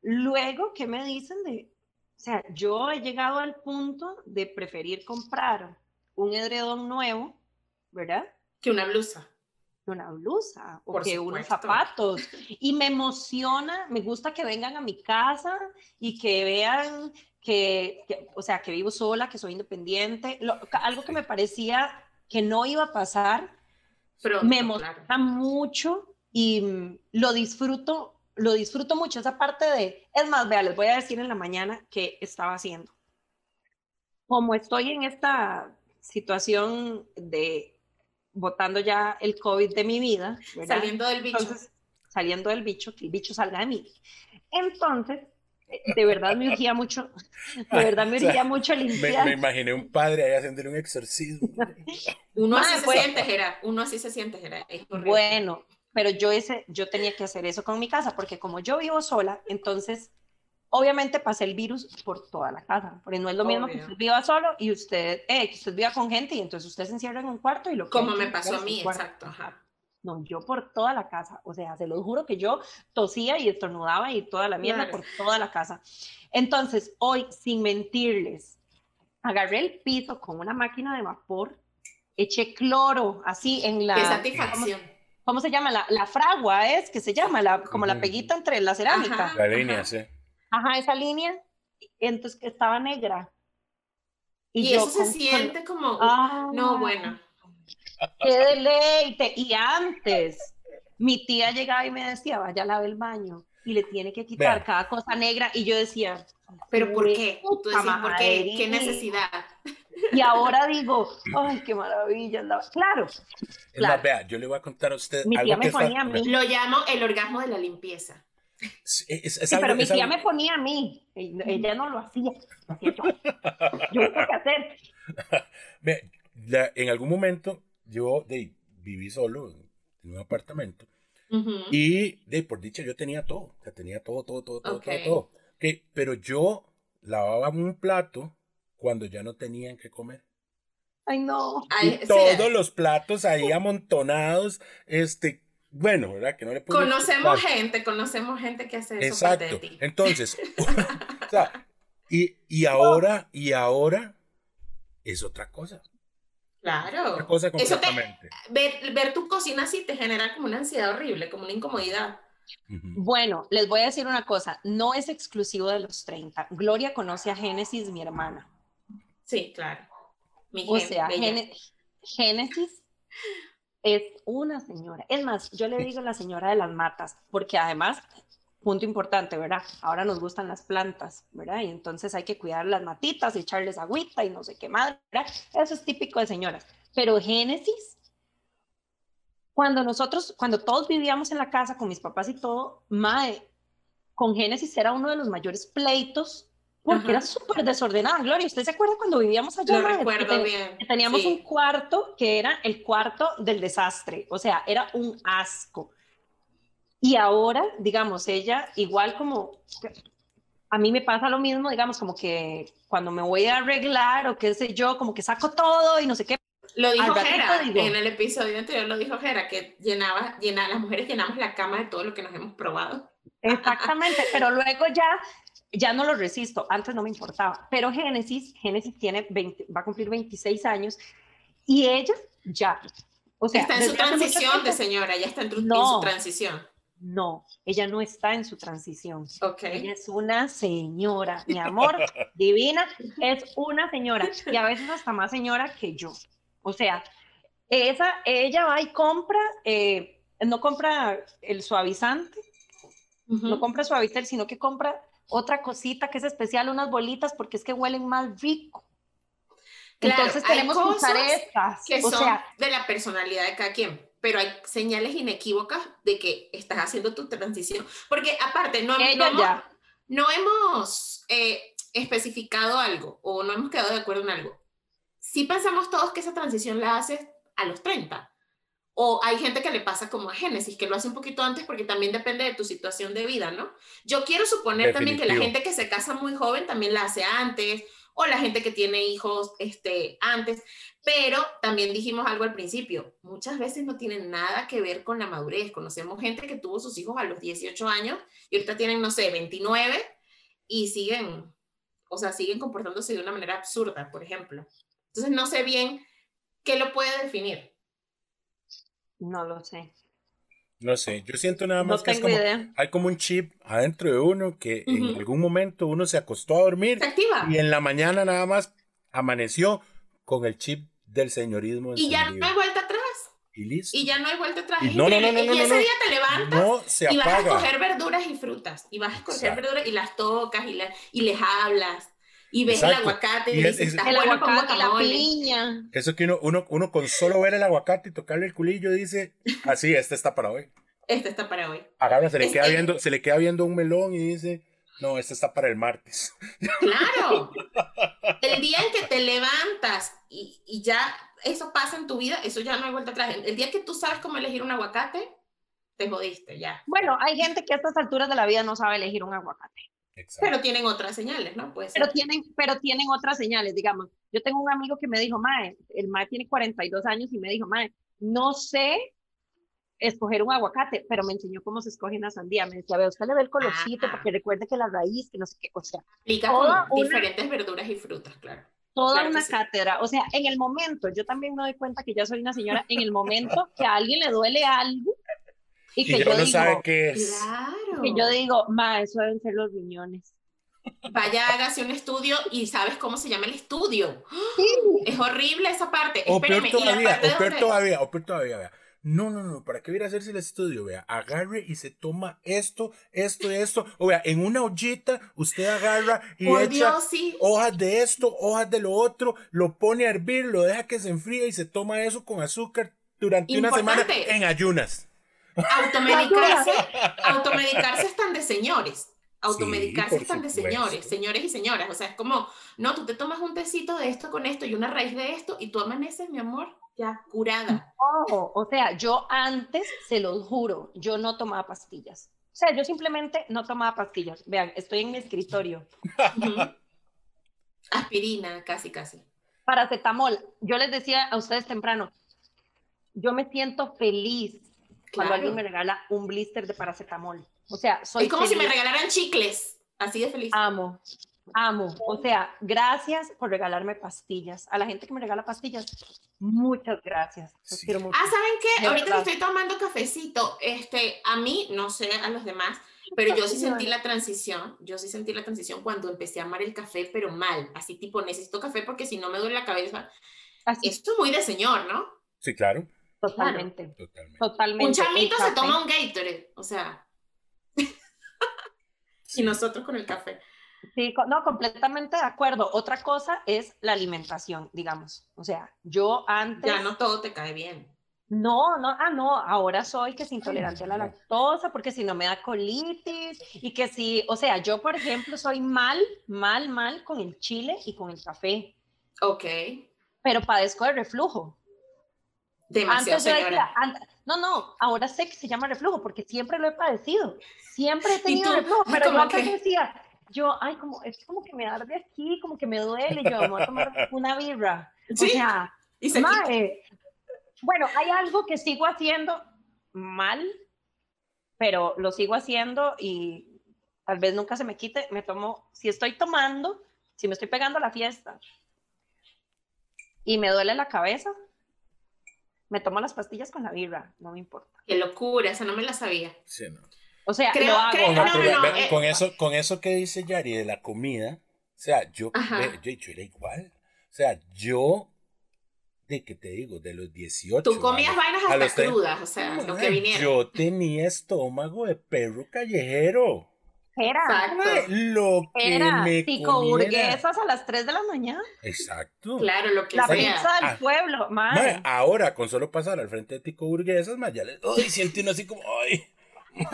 luego, ¿qué me dicen de...? O sea, yo he llegado al punto de preferir comprar un edredón nuevo, ¿verdad? Que una blusa una blusa o que unos zapatos. Y me emociona, me gusta que vengan a mi casa y que vean que, o sea, que vivo sola, que soy independiente. algo que me parecía que no iba a pasar, me emociona mucho y mm, lo disfruto, lo disfruto mucho. Esa parte de, es más, vea, les voy a decir en la mañana qué estaba haciendo. Como estoy en esta situación de botando ya el COVID de mi vida. Saliendo del bicho. saliendo del bicho, que el bicho salga de mí. Entonces, de verdad me urgía mucho, de verdad me urgía mucho limpiar. Me, imaginé un padre ahí haciéndole un exorcismo. Uno así se siente, Gera, uno así se siente, Gera. Bueno, pero yo, ese, yo tenía que hacer eso con mi casa, porque como yo vivo sola, entonces obviamente pasa el virus por toda la casa, porque no es lo mismo que usted viva solo y usted, eh, que usted viva con gente y entonces usted se encierra en un cuarto y lo que Como me pasó a mí, exacto, ajá. No, yo por toda la casa, o sea, se lo juro que yo tosía y estornudaba y toda la mierda por toda la casa. Entonces, hoy, sin mentirles, agarré el piso con una máquina de vapor, eché cloro así en la... Qué satisfacción. ¿Cómo, se llama? La, la, fragua es que se llama, la, como la peguita entre la cerámica. la línea, sí. Ajá, esa línea, entonces que estaba negra. Y, eso se siente como, ah, no, bueno. Qué deleite. Y antes, mi tía llegaba y me decía, vaya, lave el baño y le tiene que quitar cada cosa negra. Y yo decía, ¿pero por qué? Tú decías, ¿por qué? ¿Qué necesidad? Y ahora digo, ay, qué maravilla. Claro. claro. vea, yo le voy a contar a usted. Mi tía me ponía a mí. Lo llamo el orgasmo de la limpieza. sí, pero mi tía me ponía a mí, ella no lo hacía, yo. Yo que hacer. en algún momento yo de, viví solo en un apartamento y de, por dicha yo tenía todo, o sea, tenía todo, todo, todo, todo, todo, todo. pero yo lavaba un plato cuando ya no tenían que comer. Ay, no. todos los platos ahí amontonados, este, bueno, ¿verdad? Que no le Conocemos gente, conocemos gente que hace eso. Exacto. Entonces, o sea, y, y ahora, y ahora es otra cosa. Claro. Otra cosa completamente. ver, ver, tu cocina así te genera como una ansiedad horrible, como una incomodidad. Bueno, les voy a decir una cosa, no es exclusivo de los 30. Gloria conoce a Génesis, mi hermana. Sí, claro. Mi o sea, Génesis es una señora. Es más, yo le digo la señora de las matas, porque además, punto importante, ¿verdad? Ahora nos gustan las plantas, ¿verdad? Y entonces hay que cuidar las matitas, echarles agüita y no sé qué madre, ¿verdad? Eso es típico de señoras. Pero Génesis, cuando nosotros, cuando todos vivíamos en la casa con mis papás y todo, madre, con Génesis era uno de los mayores pleitos porque era súper desordenada. Gloria, ¿usted se acuerda cuando vivíamos allá? Lo recuerdo bien. Teníamos un cuarto que era el cuarto del desastre, o sea, era un asco. Y ahora, digamos, ella, igual como a mí me pasa lo mismo, digamos, como que cuando me voy a arreglar o qué sé yo, como que saco todo y no sé qué. Lo dijo Jera, en el episodio anterior lo dijo Jera, que llenaba, llenaba, las mujeres llenamos la cama de todo lo que nos hemos probado. Exactamente, pero luego ya ya no lo resisto, antes no me importaba, pero Génesis, Génesis tiene 20, va a cumplir 26 años y ella ya, o sea, está en su transición de señora, ya está en, su transición. No, ella no está en su transición. Okay. Ella es una señora, mi amor, divina, es una señora y a veces hasta más señora que yo. O sea, esa, ella va y compra, eh, no compra el suavizante, no compra suavizante, sino que compra otra cosita que es especial, unas bolitas, porque es que huelen más rico. Entonces tenemos que usar estas. Que son de la personalidad de cada quien, pero hay señales inequívocas de que estás haciendo tu transición. Porque aparte, no, no, hemos eh, especificado algo o no hemos quedado de acuerdo en algo. Si pensamos todos que esa transición la haces a los 30. O hay gente que le pasa como a Génesis, que lo hace un poquito antes porque también depende de tu situación de vida, ¿no? Yo quiero suponer también que la gente que se casa muy joven también la hace antes, o la gente que tiene hijos este, antes, pero también dijimos algo al principio, muchas veces no tienen nada que ver con la madurez. Conocemos gente que tuvo sus hijos a los 18 años y ahorita tienen, no sé, 29 y siguen, o sea, siguen comportándose de una manera absurda, por ejemplo. Entonces no sé bien qué lo puede definir. No lo sé. No sé, yo siento nada más que es como, hay como un chip adentro de uno que en algún momento uno se acostó a dormir y en la mañana nada más amaneció con el chip del señorismo. Y ya no hay vuelta atrás. Y listo. Y ya no hay vuelta atrás. Y, no, no, no, y ese día te levantas y vas a coger verduras y frutas. Y vas a coger verduras y las tocas y, y les hablas. Y ves el aguacate y, dices, el aguacate la piña. Eso que uno, uno, uno con solo ver el aguacate y tocarle el culillo dice, así, este está para hoy. Este está para hoy. Agarra, se le, queda viendo, se le queda viendo un melón y dice, no, este está para el martes. Claro. El día en que te levantas y, y ya eso pasa en tu vida, eso ya no hay vuelta atrás. El día que tú sabes cómo elegir un aguacate, te jodiste ya. Bueno, hay gente que a estas alturas de la vida no sabe elegir un aguacate. Pero tienen otras señales, ¿no? Puede Pero tienen, pero tienen otras señales, digamos. Yo tengo un amigo que me dijo, Mae, el Mae tiene 42 años y me dijo, Mae, no sé escoger un aguacate, pero me enseñó cómo se escoge una sandía. Me decía, vea, usted le ve el colorcito, porque recuerde que la raíz, que no sé qué, o sea. Aplica con diferentes verduras y frutas, claro. Toda una cátedra. O sea, en el momento, yo también me doy cuenta que ya soy una señora, en el momento que a alguien le duele algo, y que yo, no digo, qué es. Que yo digo, ma, eso deben ser los riñones. Vaya, hágase un estudio y sabes cómo se llama el estudio. Es horrible esa parte. O peor todavía, o peor todavía, o peor todavía, No, no, no, ¿para qué viene a hacerse el estudio? Vea, agarre y se toma esto, esto y esto. O vea, en una ollita usted agarra y echa hojas de esto, hojas de lo otro, lo pone a hervir, lo deja que se enfríe y se toma eso con azúcar durante una semana en ayunas. Automedicarse, automedicarse están de señores. Automedicarse están de señores, señores y señoras. O sea, es como, no, tú te tomas un tecito de esto con esto y una raíz de esto y tú amaneces, mi amor, ya curada. o sea, yo antes, se los juro, yo no tomaba pastillas. O sea, yo simplemente no tomaba pastillas. Vean, estoy en mi escritorio. Aspirina, casi, casi. Paracetamol. Yo les decía a ustedes temprano, yo me siento feliz cuando alguien me regala un blister de paracetamol. O sea, soy Es como si me regalaran chicles, así de feliz. Amo, amo. O sea, gracias por regalarme pastillas. A la gente que me regala pastillas, muchas gracias. quiero mucho. Ah, ¿saben qué? Ahorita estoy tomando cafecito. Este, a mí, no sé a los demás, pero yo sí sentí la transición. Yo sí sentí la transición cuando empecé a amar el café, pero mal. Así tipo, necesito café porque si no me duele la cabeza. Esto es muy de señor, ¿no? Sí, claro. Totalmente. Totalmente. Un chamito se toma un Gatorade, o sea. y nosotros con el café. Sí, no, completamente de acuerdo. Otra cosa es la alimentación, digamos. O sea, yo antes... Ya no todo te cae bien. No, no, ah, no, ahora soy que es intolerante a la lactosa, porque si no me da colitis, y que si, o sea, yo, por ejemplo, soy mal, mal, mal con el chile y con el café. Ok. Pero padezco de reflujo. Demasiado señora. no, no, ahora sé que se llama reflujo porque siempre lo he padecido. Siempre he tenido reflujo, pero yo antes decía, yo, ay, como, es como que me arde aquí, como que me duele, yo me voy a tomar una birra. O sea, ¿Y bueno, hay algo que sigo haciendo mal, pero lo sigo haciendo y tal vez nunca se me quite. Me tomo, si estoy tomando, si me estoy pegando a la fiesta y me duele la cabeza, me tomo las pastillas con la birra, no me importa. Qué locura, esa no me la sabía. Sí, no. O sea, lo hago. Eh, con, eso, con eso que dice Yari de la comida, o sea, yo, yo, yo, era igual. O sea, yo, de que te digo, de los 18. Tú comías vainas hasta crudas, o sea, lo que viniera. Yo tenía estómago de perro callejero. Era. Lo que era me burguesas a las 3 de la mañana. Exacto. Claro, lo que La pizza del ah, pueblo, madre. ahora, con solo pasar al frente de tico burguesas, más ya le doy, siento uno así como, ay. o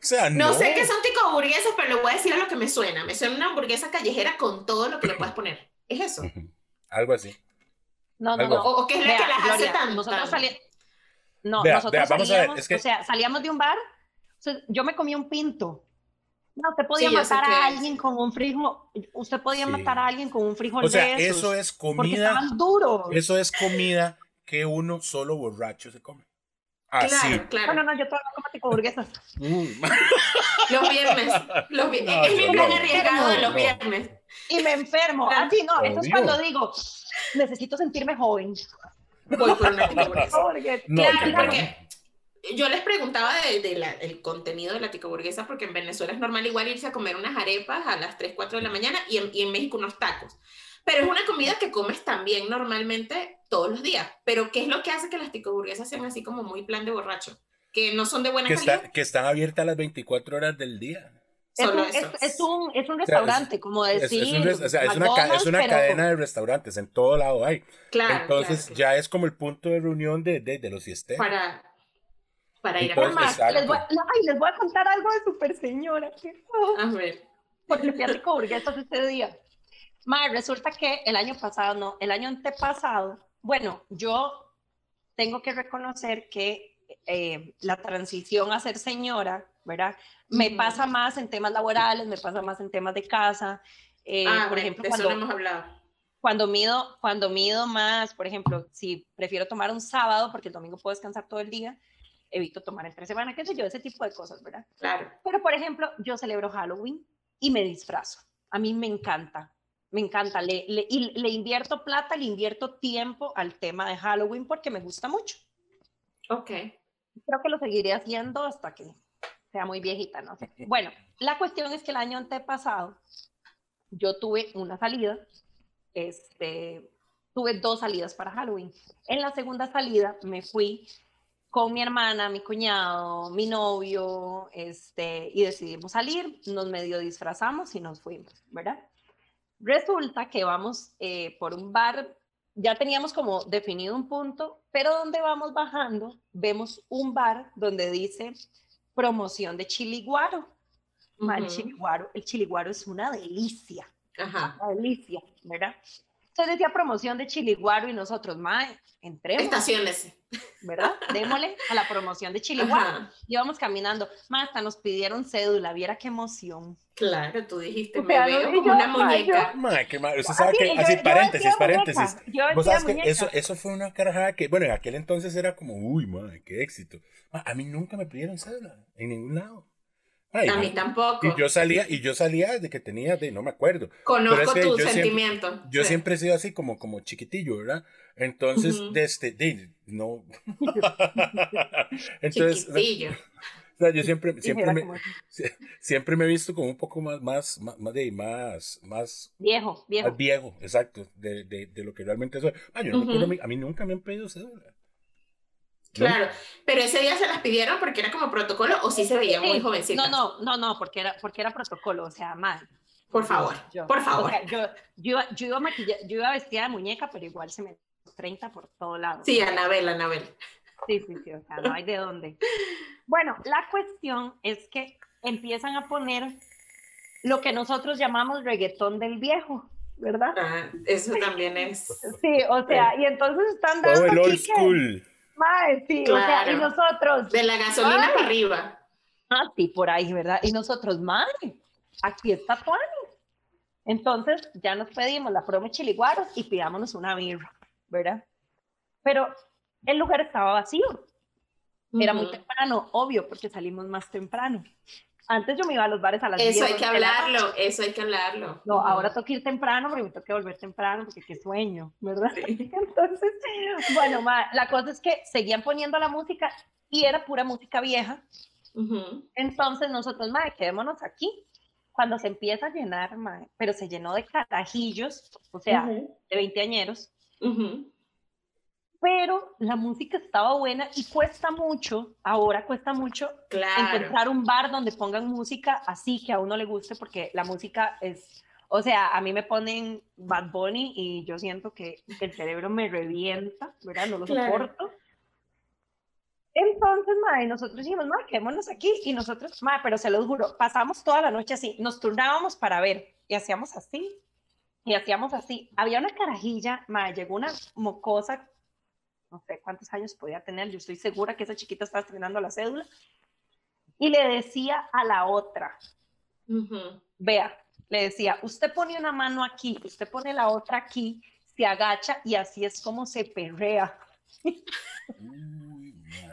sea, no. no sé qué son tico burguesas, pero le voy a decir a lo que me suena. Me suena una hamburguesa callejera con todo lo que le puedes poner. ¿Es eso? Algo así. No, no, no. O, qué es lo que las hace tan. Nosotros salíamos. No, nosotros salíamos, o sea, salíamos de un bar. yo me comí un pinto No, usted podía matar a alguien con un frijol. Usted podía matar a alguien con un frijol. O sea, eso es comida. Duro. Eso es comida que uno solo borracho se come. Así. Claro, claro. Bueno, no, yo todavía como tipo burguesas. Mm. los viernes. Los viernes. es mi plan arriesgado de los viernes. Y me enfermo. Así no, eso es cuando digo, necesito sentirme joven. Voy por una burguesa. claro, porque yo les preguntaba del de, contenido de la tica burguesa, porque en Venezuela es normal igual irse a comer unas arepas a las 3, 4 de la mañana y en, y en México unos tacos. Pero es una comida que comes también normalmente todos los días. Pero ¿qué es lo que hace que las ticoburguesas sean así como muy plan de borracho? Que no son de buena que calidad. que están abiertas las 24 horas del día. Es un, es, un, es un, restaurante, como decir. Es, o sea, es una, es una cadena de restaurantes, en todo lado hay. Claro. Entonces ya es como el punto de reunión de, de, de los sistemas. Para, para ir a comer. Les voy, ay, les voy a contar algo de Super Señora. A ver. Porque fui a Burguesas ese día. Mae, resulta que el año pasado, no, el año antepasado, bueno, yo tengo que reconocer que eh, la transición a ser señora, ¿verdad? Me pasa más en temas laborales, me pasa más en temas de casa. Eh, ah, por ejemplo, de cuando, eso no hemos hablado. Cuando mido, cuando mido más, por ejemplo, si prefiero tomar un sábado porque el domingo puedo descansar todo el día, evito tomar entre semana, qué sé yo, ese tipo de cosas, ¿verdad? Claro. Pero, por ejemplo, yo celebro Halloween y me disfrazo. A mí me encanta me encanta, le, le, y le invierto plata, le invierto tiempo al tema de Halloween porque me gusta mucho. Ok. Creo que lo seguiré haciendo hasta que sea muy viejita, no sé. Bueno, la cuestión es que el año antepasado yo tuve una salida, este, tuve dos salidas para Halloween. En la segunda salida me fui con mi hermana, mi cuñado, mi novio, este, y decidimos salir, nos medio disfrazamos y nos fuimos, ¿verdad? Resulta que vamos eh, por un bar, ya teníamos como definido un punto, pero donde vamos bajando vemos un bar donde dice promoción de chiliguaro. el, chiliguaro el chiliguaro es una delicia, Ajá. una delicia, ¿verdad? Entonces decía promoción de chiliguaro y nosotros, mae, entremos. Estaciones. ¿Verdad? Démosle a la promoción de Chiliguaro. Íbamos caminando, más hasta nos pidieron cédula, viera qué emoción. Claro, tú dijiste, me veo como una muñeca. Mae, qué mal. Usted sabe que, así, paréntesis, paréntesis. Vos sabes que eso, eso fue una carajada que, bueno, en aquel entonces era como, uy, madre, qué éxito. a mí nunca me pidieron cédula, en ningún lado a mí tampoco. Y yo salía, y yo salía de que tenía, de, no me acuerdo. Conozco tu sentimiento. yo siempre he sido así como, como chiquitillo, ¿verdad? Entonces, desde, de, no. Entonces, chiquitillo. O sea, yo siempre, siempre, me, siempre me he visto como un poco más, más, más, de, más, más viejo, viejo. Más viejo, exacto, de, de, de lo que realmente soy. Ah, yo no me acuerdo, a mí nunca me han pedido cédula. Claro, pero ese día se las pidieron porque era como protocolo o sí se veía muy jovencita. No, no, no, no, porque era, porque era protocolo, o sea, mal. Por favor, por favor. yo, yo, yo, iba yo iba vestida de muñeca, pero igual se me 30 por todo lado. Sí, Anabel, Anabel. Sí, sí, sí, o sea, no hay de dónde. Bueno, la cuestión es que empiezan a poner lo que nosotros llamamos reggaetón del viejo, ¿verdad? Ah, eso también es. Sí, o sea, y entonces están dando. Todo el old school. Mae, sí, o sea, y nosotros. De la gasolina para arriba. Ah, sí, por ahí, ¿verdad? Y nosotros, madre, aquí está Tuani. Entonces ya nos pedimos la promo chiliguaros y pidámonos una birra, ¿verdad? Pero el lugar estaba vacío. Era muy temprano, obvio, porque salimos más temprano. Antes yo me iba a los bares a las Eso hay que hablarlo, eso hay que hablarlo. No, ahora tengo que ir temprano porque me tengo que volver temprano porque qué sueño, ¿verdad? Entonces, bueno, la cosa es que seguían poniendo la música y era pura música vieja. Entonces nosotros, madre, quedémonos aquí. Cuando se empieza a llenar, madre, pero se llenó de carajillos, o sea, de veinteañeros pero la música estaba buena y cuesta mucho, ahora cuesta mucho encontrar un bar donde pongan música así que a uno le guste porque la música es, o sea, a mí me ponen Bad Bunny y yo siento que el cerebro me revienta, ¿verdad? No lo soporto. Entonces, madre, nosotros dijimos, madre, quedémonos aquí. Y nosotros, madre, pero se los juro, pasamos toda la noche así, nos turnábamos para ver y hacíamos así. Y hacíamos así. Había una carajilla, madre, llegó una mocosa no sé cuántos años podía tener, yo estoy segura que esa chiquita estaba estrenando la cédula, y le decía a la otra, Vea, le decía, usted pone una mano aquí, usted pone la otra aquí, se agacha y así es como se perrea.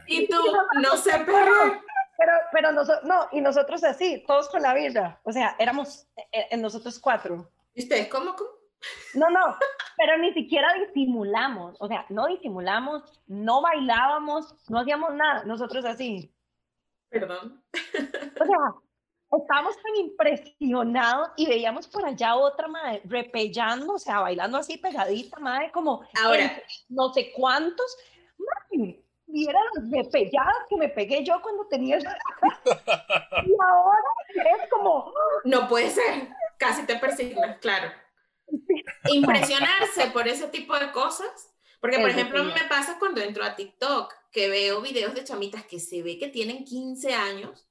y tú, no se perrea. Pero, pero nosotros, no, y nosotros así, todos con la vida. O sea, éramos eh, en nosotros cuatro. ¿Y ustedes cómo, cómo? No, no, pero ni siquiera disimulamos. O sea, no disimulamos, no bailábamos, no hacíamos nada. Nosotros así. Perdón. O sea, estábamos tan impresionados y veíamos por allá otra madre repellando, o sea, bailando así pegadita, madre, como ahora no sé cuántos. Madre, viera las repelladas que me pegué yo cuando tenía y ahora es como no puede ser casi te persignas claro impresionarse por ese tipo de cosas. Porque por ejemplo me pasa cuando entro a TikTok que veo videos de chamitas que se ve que tienen 15 años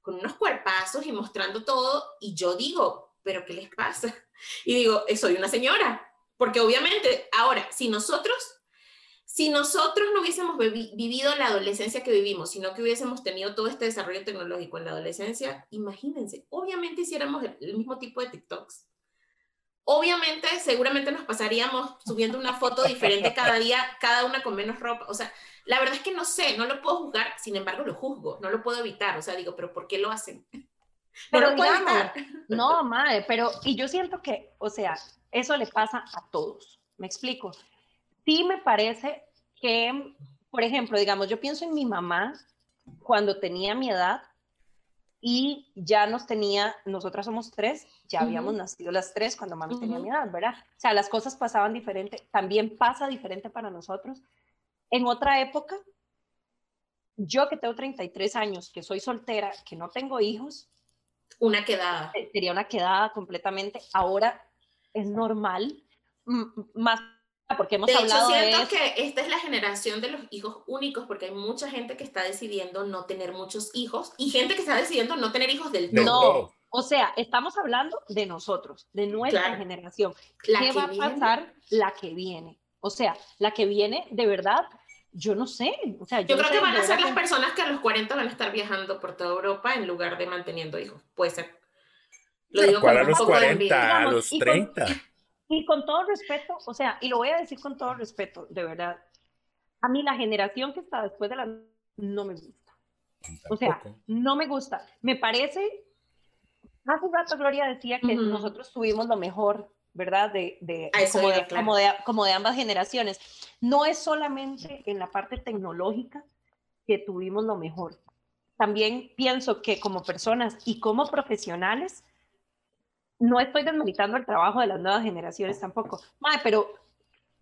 con unos cuerpazos y mostrando todo y yo digo pero qué les pasa y digo eh, soy una señora porque obviamente ahora si nosotros si nosotros no hubiésemos vivido la adolescencia que vivimos, sino que hubiésemos tenido todo este desarrollo tecnológico en la adolescencia, imagínense, obviamente hiciéramos el, mismo tipo de TikToks. Obviamente, seguramente nos pasaríamos subiendo una foto diferente cada día, cada una con menos ropa. O sea, la verdad es que no sé, no lo puedo juzgar, sin embargo lo juzgo, no lo puedo evitar. O sea, digo, pero ¿por qué lo hacen? No lo puedo evitar. No, madre, pero, y yo siento que, o sea, eso le pasa a todos. Me explico sí me parece que, por ejemplo, digamos, yo pienso en mi mamá cuando tenía mi edad y ya nos tenía, nosotras somos tres, ya habíamos nacido las tres cuando mami tenía mi edad, ¿verdad? O sea, las cosas pasaban diferente, también pasa diferente para nosotros. En otra época, yo que tengo 33 años, que soy soltera, que no tengo hijos. Una quedada. Sería una quedada completamente. Ahora es normal, más porque hemos de hablado hecho, siento que esta es la generación de los hijos únicos, porque hay mucha gente que está decidiendo no tener muchos hijos y gente que está decidiendo no tener hijos del todo. No, o sea, estamos hablando de nosotros, de nuestra generación. ¿Qué va a pasar la que viene? O sea, la que viene, de verdad, yo no sé. O sea, yo, creo que van a ser las personas que a los 40 van a estar viajando por toda Europa en lugar de manteniendo hijos. Puede ser. Lo digo con a los 40, a los 30. Y con todo respeto, o sea, y lo voy a decir con todo respeto, de verdad, a mí la generación que está después de la no me gusta. O sea, no me gusta. Me parece, hace rato Gloria decía que nosotros tuvimos lo mejor, ¿verdad? De, de, como, de, como, de, como de ambas generaciones. No es solamente en la parte tecnológica que tuvimos lo mejor. También pienso que como personas y como profesionales, no estoy desmeritando el trabajo de las nuevas generaciones tampoco. Madre, pero,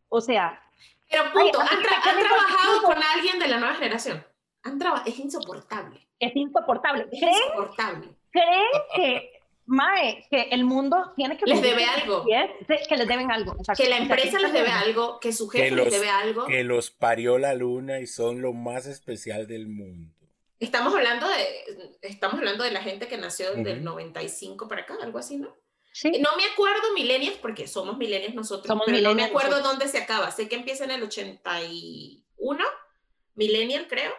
o sea... Pero punto, ¿han, trabajado con alguien de la nueva generación? Han es insoportable. Es insoportable. Es insoportable. ¿Creen que, Mae, que el mundo tiene que... Les debe algo. Que les deben algo. que la empresa les debe algo, que su jefe les debe algo. Que los parió la luna y son lo más especial del mundo. Estamos hablando de, estamos hablando de la gente que nació del 95 para acá, algo así, ¿no? No me acuerdo millennials, porque somos millennials nosotros, pero no me acuerdo dónde se acaba. Sé que empieza en el 81, millennial creo,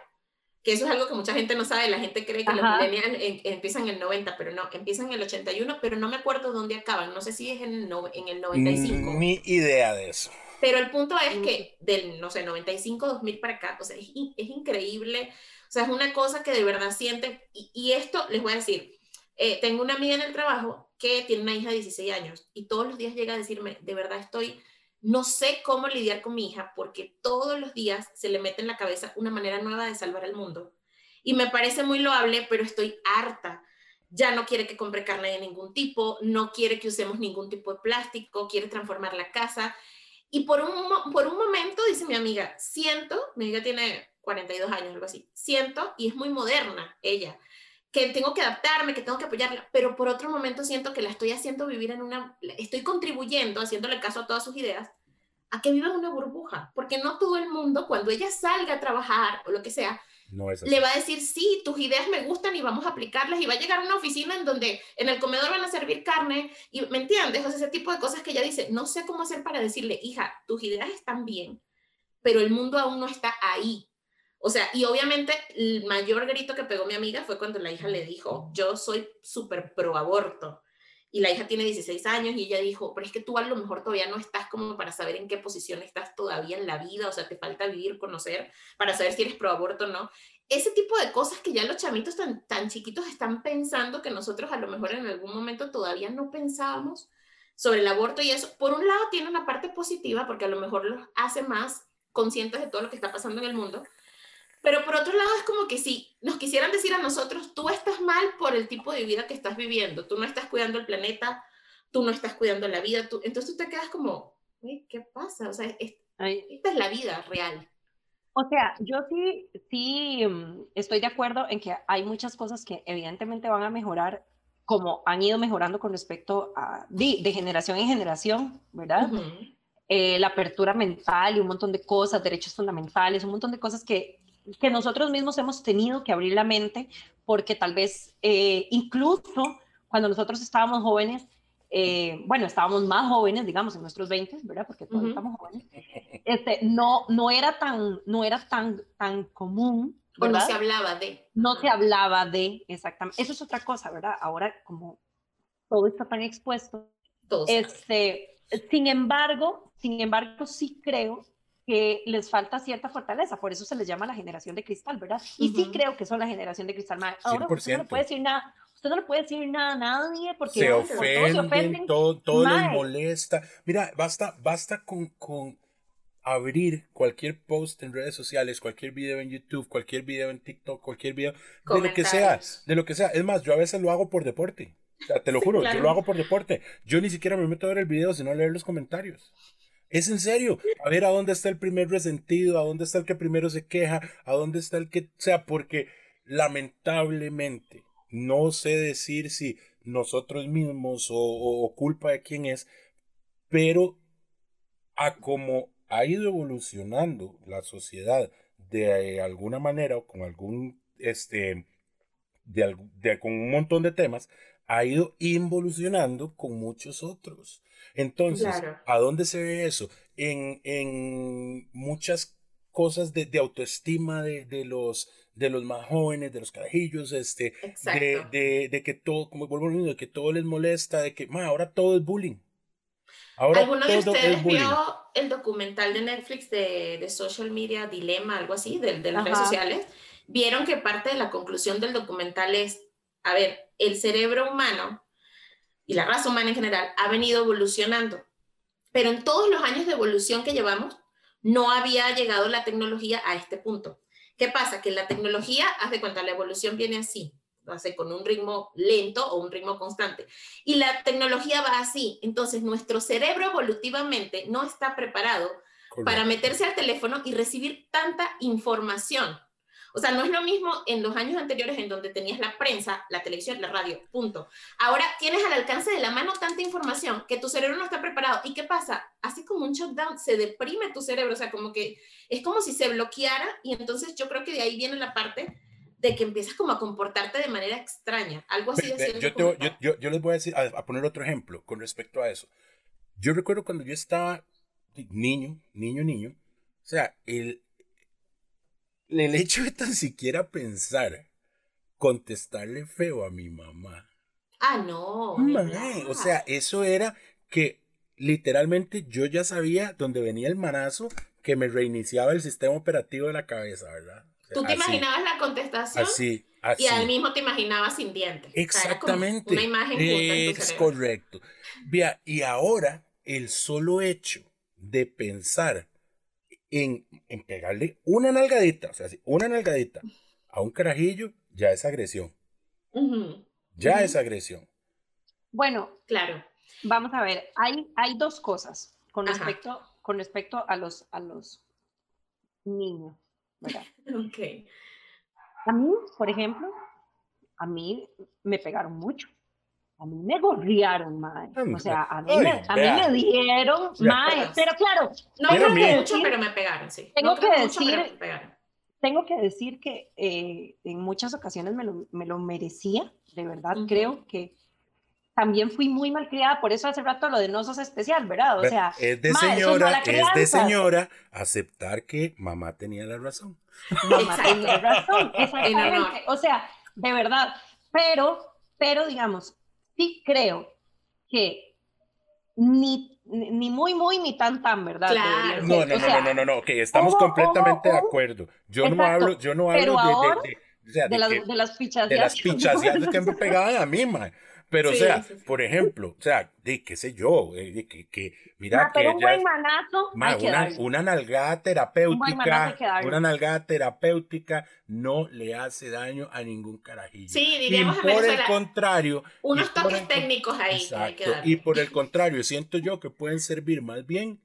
que eso es algo que mucha gente no sabe, la gente cree que los millennials empiezan en el 90, pero no, empiezan en el 81, pero no me acuerdo dónde acaban, no sé si es en, en el 95. Ni idea de eso. Pero el punto es que del, no sé, 95, 2000 para acá, o sea, es, es increíble, o sea, es una cosa que de verdad sienten, y, y esto les voy a decir, eh, tengo una amiga en el trabajo que tiene una hija de 16 años y todos los días llega a decirme, de verdad estoy, no sé cómo lidiar con mi hija porque todos los días se le mete en la cabeza una manera nueva de salvar el mundo. Y me parece muy loable, pero estoy harta. Ya no quiere que compre carne de ningún tipo, no quiere que usemos ningún tipo de plástico, quiere transformar la casa. Y por un, por un momento, dice mi amiga, siento, mi amiga tiene 42 años, algo así, siento, y es muy moderna ella, que tengo que adaptarme, que tengo que apoyarla, pero por otro momento siento que la estoy haciendo vivir en una, estoy contribuyendo, haciéndole caso a todas sus ideas, a que viva en una burbuja, porque no todo el mundo, cuando ella salga a trabajar o lo que sea, le va a decir, sí, tus ideas me gustan y vamos a aplicarlas, y va a llegar a una oficina en donde en el comedor van a servir carne, y me entiendes, o sea, ese tipo de cosas que ella dice, no sé cómo hacer para decirle, hija, tus ideas están bien, pero el mundo aún no está ahí O sea, y obviamente el mayor grito que pegó mi amiga fue cuando la hija le dijo, yo soy súper pro aborto. Y la hija tiene 16 años y ella dijo, pero es que tú a lo mejor todavía no estás como para saber en qué posición estás todavía en la vida, o sea, te falta vivir, conocer, para saber si eres pro aborto o no. Ese tipo de cosas que ya los chamitos tan, tan chiquitos están pensando que nosotros a lo mejor en algún momento todavía no pensábamos sobre el aborto y eso, por un lado tiene una parte positiva porque a lo mejor los hace más conscientes de todo lo que está pasando en el mundo, pero por otro lado es como que si nos quisieran decir a nosotros, tú estás mal por el tipo de vida que estás viviendo, tú no estás cuidando el planeta, tú no estás cuidando la vida, tú, entonces tú te quedas como, ¿qué pasa? O sea, esta es la vida real. O sea, yo sí, sí mm, estoy de acuerdo en que hay muchas cosas que evidentemente van a mejorar como han ido mejorando con respecto a de, generación en generación, ¿verdad? Eh, la apertura mental y un montón de cosas, derechos fundamentales, un montón de cosas que que nosotros mismos hemos tenido que abrir la mente porque tal vez eh, incluso cuando nosotros estábamos jóvenes, eh, bueno, estábamos más jóvenes, digamos, en nuestros 20, ¿verdad? Porque todos estamos jóvenes, este, no, no era tan, no era tan, tan común. ¿verdad? O no se hablaba de. No se hablaba de, exactamente. Eso es otra cosa, ¿verdad? Ahora, como todo está tan expuesto. este, sin embargo, sin embargo, sí creo que les falta cierta fortaleza, por eso se les llama la generación de cristal, ¿verdad? Y sí creo que son la generación de cristal. Ahora usted no le puede decir nada, usted no le puede decir nada a nadie porque se, ofenden, todo, todo les molesta. Mira, basta, basta con, con abrir cualquier post en redes sociales, cualquier video en YouTube, cualquier video en TikTok, cualquier video de lo que sea, de lo que sea. Es más, yo a veces lo hago por deporte. te lo juro, yo lo hago por deporte. Yo ni siquiera me meto a ver el video, sino a leer los comentarios. Es en serio. A ver a dónde está el primer resentido, a dónde está el que primero se queja, a dónde está el que o sea, porque lamentablemente no sé decir si nosotros mismos o, culpa de quién es, pero a como ha ido evolucionando la sociedad de alguna manera o con algún este de, de, con un montón de temas ha ido involucionando con muchos otros. Entonces, ¿a dónde se ve eso? En, en muchas cosas de, de autoestima de, de, los de los más jóvenes, de los carajillos, este, de, de, de, que todo, como vuelvo a decir, de que todo les molesta, de que, ma, ahora todo es bullying. Ahora ¿Alguno de ustedes vio el documental de Netflix de, de Social Media Dilema, algo así, de, de las redes sociales? Vieron que parte de la conclusión del documental es, a ver, el cerebro humano y la raza humana en general ha venido evolucionando. Pero en todos los años de evolución que llevamos, no había llegado la tecnología a este punto. ¿Qué pasa? Que la tecnología, haz de cuenta, la evolución viene así, hace con un ritmo lento o un ritmo constante. Y la tecnología va así. Entonces, nuestro cerebro evolutivamente no está preparado para meterse al teléfono y recibir tanta información. O sea, no es lo mismo en los años anteriores en donde tenías la prensa, la televisión, la radio, punto. Ahora tienes al alcance de la mano tanta información que tu cerebro no está preparado. ¿Y qué pasa? Así como un shutdown, se deprime tu cerebro, o sea, como que es como si se bloqueara y entonces yo creo que de ahí viene la parte de que empiezas como a comportarte de manera extraña, algo así de yo, yo, yo, les voy a decir, a, poner otro ejemplo con respecto a eso. Yo recuerdo cuando yo estaba niño, niño, niño, o sea, el, el hecho de tan siquiera pensar contestarle feo a mi mamá. Ah, no. o sea, eso era que literalmente yo ya sabía dónde venía el manazo que me reiniciaba el sistema operativo de la cabeza, ¿verdad? Tú te imaginabas la contestación. Así, así. Y al mismo te imaginabas sin dientes. Exactamente. una imagen Es correcto. Vea, y ahora el solo hecho de pensar en, pegarle una nalgadita, o sea, una nalgadita a un carajillo, ya es agresión. Ya es agresión. Bueno, claro. Vamos a ver, hay, hay dos cosas con respecto, con respecto a los, a los niños, ¿verdad? Ok. A mí, por ejemplo, a mí me pegaron mucho a mí me gorriaron, mae. O sea, a mí, me, a mí me dieron, mae. Pero claro, no creo que mucho, pero me pegaron, sí. Tengo que decir, tengo que decir que eh, en muchas ocasiones me lo, me lo, merecía, de verdad. Creo que también fui muy malcriada, por eso hace rato lo de no sos especial, ¿verdad? O sea, es de señora, es, de señora aceptar que mamá tenía la razón. Mamá tenía razón, exactamente. O sea, de verdad, pero, pero digamos, sí creo que ni, ni muy, muy, ni tan, tan, ¿verdad? Claro. No, no, no, no, no, no, ok, estamos completamente de acuerdo. Yo no hablo, yo no hablo de, de, de, las, de las pichas. De las pichas, que me pegaban a mí, man. Pero, o sea, por ejemplo, o sea, de qué sé yo, de que, que mira que un buen manazo una, una, nalgada terapéutica, una nalgada terapéutica no le hace daño a ningún carajillo. Sí, diríamos y por el contrario, unos toques técnicos ahí. Exacto, y por el contrario, siento yo que pueden servir más bien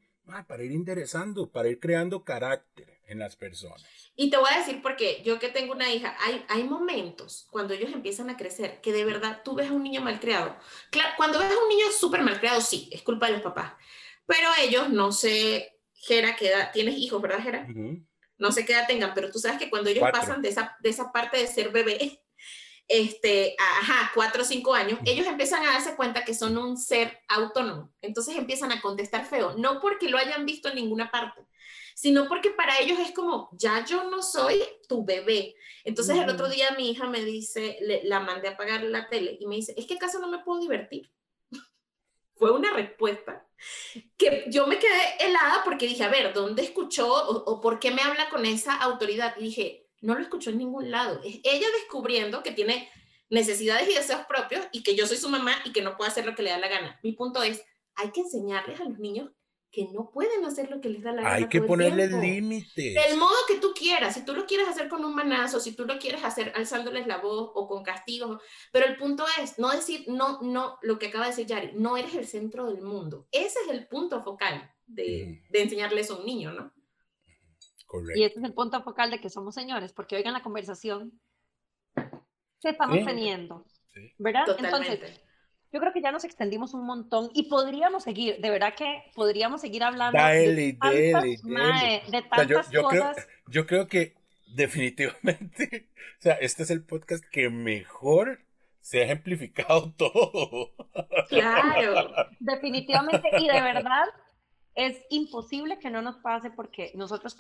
para ir interesando, para ir creando carácter en las personas. Y te voy a decir porque yo que tengo una hija, hay, hay momentos cuando ellos empiezan a crecer que de verdad tú ves a un niño malcriado. Claro, cuando ves a un niño súper malcriado, sí, es culpa de los papás. Pero ellos, no sé, Jera, qué edad, tienes hijos, ¿verdad, Jera? No sé qué edad tengan, pero tú sabes que cuando ellos pasan de esa, de esa parte de ser bebé, este, ajá, cuatro o cinco años, ellos empiezan a darse cuenta que son un ser autónomo. Entonces empiezan a contestar feo, no porque lo hayan visto en ninguna parte, sino porque para ellos es como, ya yo no soy tu bebé. Entonces el otro día mi hija me dice, la mandé a apagar la tele y me dice, es que acaso no me puedo divertir. Fue una respuesta que yo me quedé helada porque dije, a ver, ¿dónde escuchó o, por qué me habla con esa autoridad? Y dije, no lo escuchó en ningún lado. Es ella descubriendo que tiene necesidades y deseos propios y que yo soy su mamá y que no puede hacer lo que le da la gana. Mi punto es, hay que enseñarles a los niños que no pueden hacer lo que les da la gana. Hay que ponerle límites. Del modo que tú quieras. Si tú lo quieres hacer con un manazo, si tú lo quieres hacer alzándoles la voz o con castigos. Pero el punto es no decir, no, no, lo que acaba de decir Yari, no eres el centro del mundo. Ese es el punto focal de, de enseñarles a un niño, ¿no? Correcto. Y ese es el punto focal de que somos señores, porque oigan la conversación que estamos teniendo. ¿Verdad? Totalmente. Entonces, yo creo que ya nos extendimos un montón y podríamos seguir, de verdad que podríamos seguir hablando de tantas, yo, cosas. Creo, yo creo que definitivamente, o sea, este es el podcast que mejor se ha ejemplificado todo. Claro, definitivamente y de verdad es imposible que no nos pase porque nosotros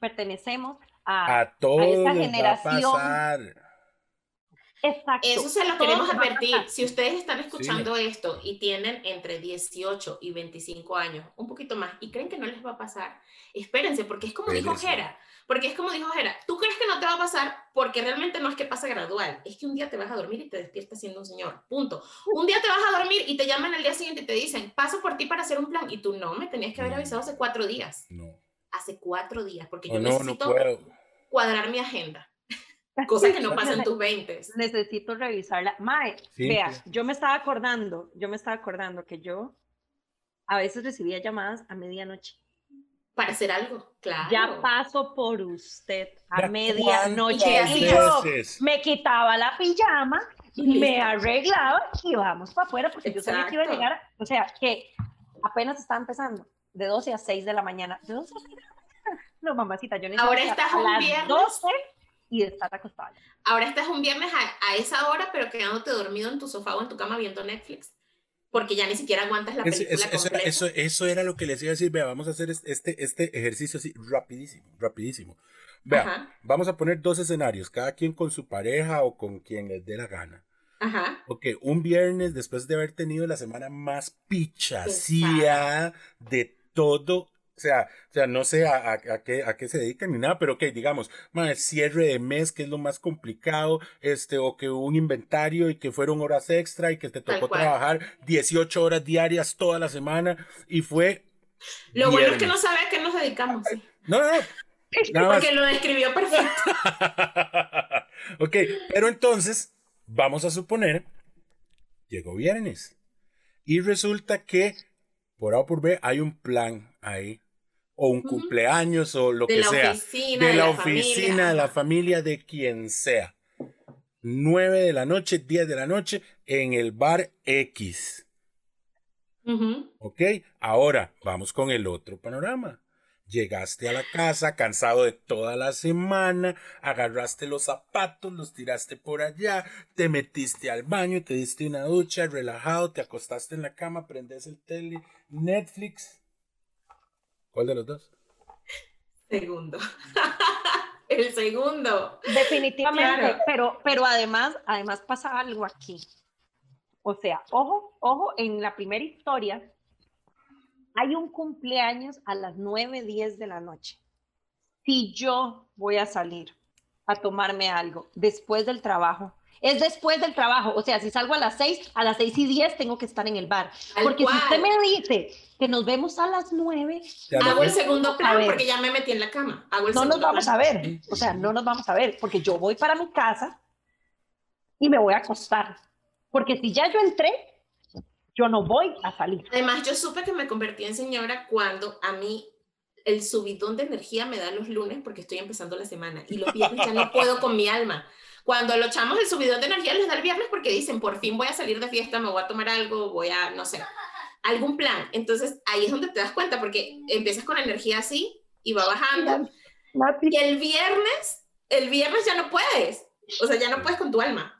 pertenecemos a, a, esa generación. Exacto. Eso se lo queremos advertir. Si ustedes están escuchando esto y tienen entre 18 y 25 años, un poquito más, y creen que no les va a pasar, espérense, porque es como dijo Jera. Porque es como dijo Jera, tú crees que no te va a pasar porque realmente no es que pasa gradual, es que un día te vas a dormir y te despiertas siendo un señor, punto. Un día te vas a dormir y te llaman el día siguiente y te dicen, paso por ti para hacer un plan, y tú no, me tenías que haber avisado hace cuatro días. No. Hace cuatro días, porque yo necesito cuadrar mi agenda. Cosa que no pasa en tus 20. Necesito revisarla. Mae, vea, yo me estaba acordando, yo me estaba acordando que yo a veces recibía llamadas a medianoche. Para hacer algo, claro. Ya paso por usted a medianoche y yo me quitaba la pijama, y me arreglaba y vamos para afuera porque yo sabía que iba a llegar, o sea, que apenas estaba empezando, de 12 a 6 de la mañana. ¿De 12 a 6 de la mañana? No, mamacita, yo necesito Ahora estás un viernes. 12 y estar acostado. Ahora estás un viernes a, esa hora, pero quedándote dormido en tu sofá o en tu cama viendo Netflix, porque ya ni siquiera aguantas la película eso, eso, era, eso, eso, era lo que les iba a decir, vea, vamos a hacer este, este ejercicio así rapidísimo, rapidísimo. Vea, vamos a poner dos escenarios, cada quien con su pareja o con quien les dé la gana. Ajá. Ok, un viernes después de haber tenido la semana más pichacía de todo o sea, o sea, no sé a, a, qué, a qué se dedican ni nada, pero que digamos, el cierre de mes, que es lo más complicado, este, o que un inventario y que fueron horas extra y que te tocó trabajar 18 horas diarias toda la semana y fue... Lo bueno es que no sabe a qué nos dedicamos. No, no, no. Porque lo describió perfecto. ok, pero entonces, vamos a suponer, llegó viernes y resulta que por A o por B hay un plan ahí o un cumpleaños o lo que sea. de, la, oficina, de la familia, de quien sea. 9 de la noche, 10 de la noche en el bar X. ¿Ok? Ahora vamos con el otro panorama. Llegaste a la casa cansado de toda la semana, agarraste los zapatos, los tiraste por allá, te metiste al baño, te diste una ducha, relajado, te acostaste en la cama, prendes el tele, Netflix. ¿Cuál de los dos? Segundo. el segundo. Definitivamente, pero, pero además, además pasa algo aquí. O sea, ojo, ojo, en la primera historia hay un cumpleaños a las 9, 10 de la noche. Si yo voy a salir a tomarme algo después del trabajo, es después del trabajo. O sea, si salgo a las 6, a las 6 y 10 tengo que estar en el bar. porque si usted me dice que nos vemos a las 9, hago el segundo plan porque ya me metí en la cama. no nos vamos a ver. O sea, no nos vamos a ver porque yo voy para mi casa y me voy a acostar. Porque si ya yo entré, yo no voy a salir. Además, yo supe que me convertí en señora cuando a mí el subidón de energía me da los lunes porque estoy empezando la semana y los viernes ya no puedo con mi alma. Cuando lo echamos el subidón de energía les da el viernes porque dicen, por fin voy a salir de fiesta, me voy a tomar algo, voy a, no sé, algún plan. Entonces ahí es donde te das cuenta porque empiezas con energía así y va bajando. Y el viernes, el viernes ya no puedes. O sea, ya no puedes con tu alma.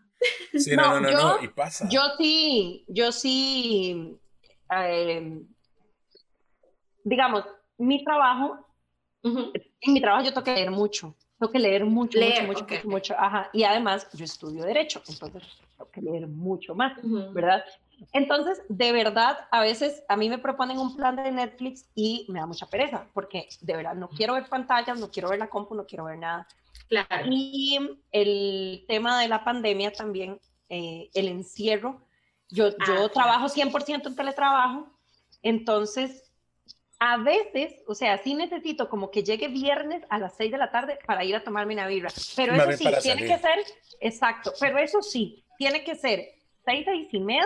Sí, no, no, no, y pasa. Yo sí, yo sí, eh, digamos, mi trabajo, en mi trabajo yo tengo que leer mucho, tengo que leer mucho, mucho, mucho, mucho, ajá, y además yo estudio Derecho, entonces tengo que leer mucho más, ¿verdad? Entonces, de verdad, a veces a mí me proponen un plan de Netflix y me da mucha pereza, porque de verdad no quiero ver pantallas, no quiero ver la compu, no quiero ver nada. Y el tema de la pandemia también, eh, el encierro. Yo, yo ah, trabajo 100% en teletrabajo, entonces a veces, o sea, sí necesito como que llegue viernes a las 6 de la tarde para ir a tomarme una birra. Pero eso sí, tiene que ser, exacto, pero eso sí, tiene que ser 6, 6 y media.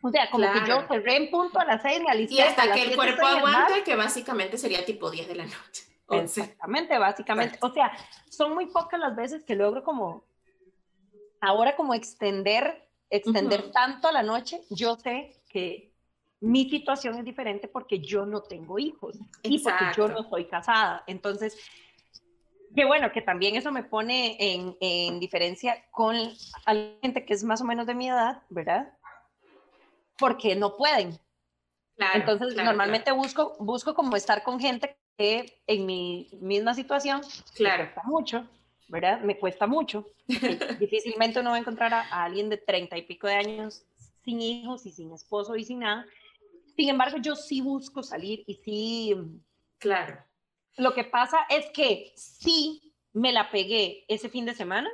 O sea, como que yo cerré en punto a las 6, me alisté. Y hasta que el cuerpo aguante, que básicamente sería tipo 10 de la noche. Exactamente, básicamente. O sea, son muy pocas las veces que logro como, ahora como extender, extender tanto a la noche. Yo sé que mi situación es diferente porque yo no tengo hijos y porque yo no soy casada. Entonces, que bueno, que también eso me pone en, en diferencia con la gente que es más o menos de mi edad, ¿verdad? Porque no pueden. Entonces, normalmente busco busco como estar con gente en mi misma situación claro. me cuesta mucho, ¿verdad? Me cuesta mucho. Difícilmente uno va a encontrar a, alguien de treinta y pico de años sin hijos y sin esposo y sin nada. Sin embargo, yo sí busco salir y sí... Claro. Lo que pasa es que sí me la pegué ese fin de semana,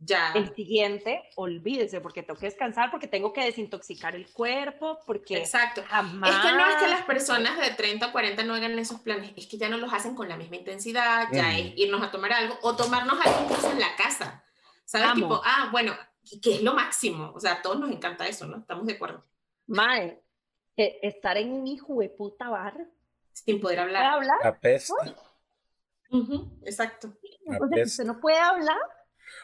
ya. El siguiente, olvídese, porque tengo que descansar, porque tengo que desintoxicar el cuerpo, porque. Exacto. Es que no es que las personas de 30 o 40 no hagan esos planes, es que ya no los hacen con la misma intensidad, ya es irnos a tomar algo o tomarnos algo incluso en la casa. ¿Sabes? Tipo, ah, bueno, que es lo máximo. O sea, a todos nos encanta eso, ¿no? Estamos de acuerdo. Mae, estar en un hijo de puta bar. Sin poder hablar. hablar? La peste. Exacto. Entonces, usted no puede hablar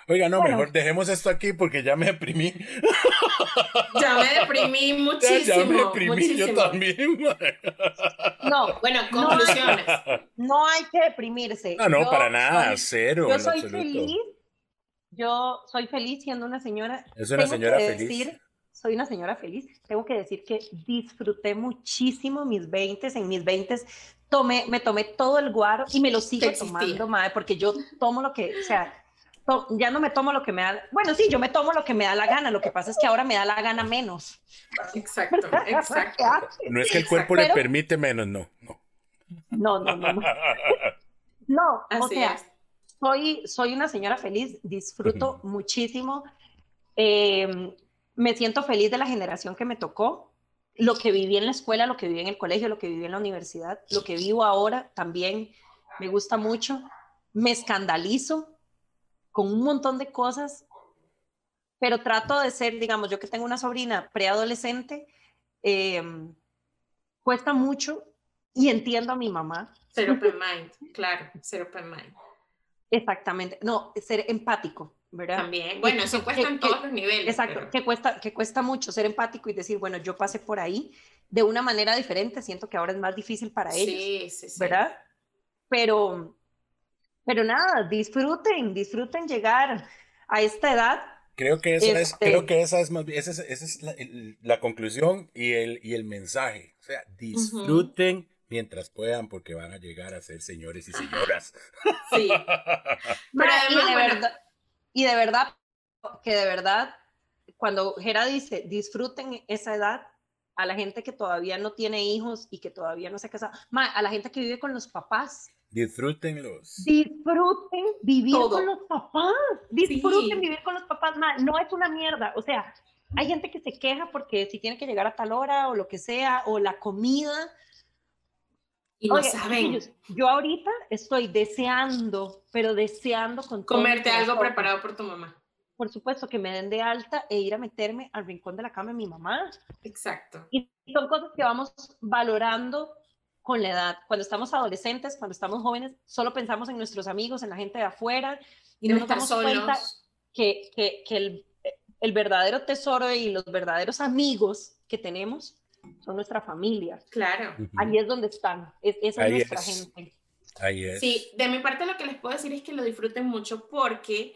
Oiga, no, mejor dejemos esto aquí porque ya me deprimí. Ya me deprimí muchísimo. Ya, me deprimí yo también. No, bueno, conclusiones. No, hay que deprimirse. No, no, para nada, cero. Yo soy feliz. Yo soy feliz siendo una señora. Es una señora feliz. Soy una señora feliz. Tengo que decir que disfruté muchísimo mis 20 en mis 20 tomé, me tomé todo el guaro y me lo sigo tomando, madre, porque yo tomo lo que, o sea, ya no me tomo lo que me da, bueno, sí, yo me tomo lo que me da la gana, lo que pasa es que ahora me da la gana menos. Exacto, exacto. No es que el cuerpo le permite menos, no, no. No, no, no. No, o sea, soy, soy una señora feliz, disfruto muchísimo, em, me siento feliz de la generación que me tocó, lo que viví en la escuela, lo que viví en el colegio, lo que viví en la universidad, lo que vivo ahora también me gusta mucho, me escandalizo con un montón de cosas, pero trato de ser, digamos, yo que tengo una sobrina preadolescente, em, cuesta mucho y entiendo a mi mamá. Ser open mind, claro, ser open mind. Exactamente, no, ser empático, ¿verdad? También, bueno, eso cuesta en todos los niveles. Exacto, que, cuesta, que cuesta mucho ser empático y decir, bueno, yo pasé por ahí, de una manera diferente. Siento que ahora es más difícil para ellos, sí, sí, sí. ¿verdad? Pero, pero nada, disfruten, disfruten llegar a esta edad. Creo que esa es, creo este que esa es, más, esa es, esa es la, la, conclusión y el, y el mensaje. O sea, disfruten mientras puedan porque van a llegar a ser señores y señoras. Sí. Pero y, de verdad, y de verdad, que de verdad, cuando Gera dice disfruten esa edad, a la gente que todavía no tiene hijos y que todavía no se ha casado, a la gente que vive con los papás. Disfrútenlos. Disfruten vivir con los papás. Disfruten vivir con los papás. no es una mierda. O sea, hay gente que se queja porque si tiene que llegar a tal hora o lo que sea, o la comida. Y no saben. Yo, ahorita estoy deseando, pero deseando con Comerte algo preparado por tu mamá por supuesto, que me den de alta e ir a meterme al rincón de la cama de mi mamá. Exacto. Y son cosas que vamos valorando con la edad. Cuando estamos adolescentes, cuando estamos jóvenes, solo pensamos en nuestros amigos, en la gente de afuera y no nos damos cuenta que, que, que el, el, verdadero tesoro y los verdaderos amigos que tenemos son nuestra familia. Claro. Ahí es donde están, es, esa es nuestra gente. Ahí es. Sí, de mi parte lo que les puedo decir es que lo disfruten mucho porque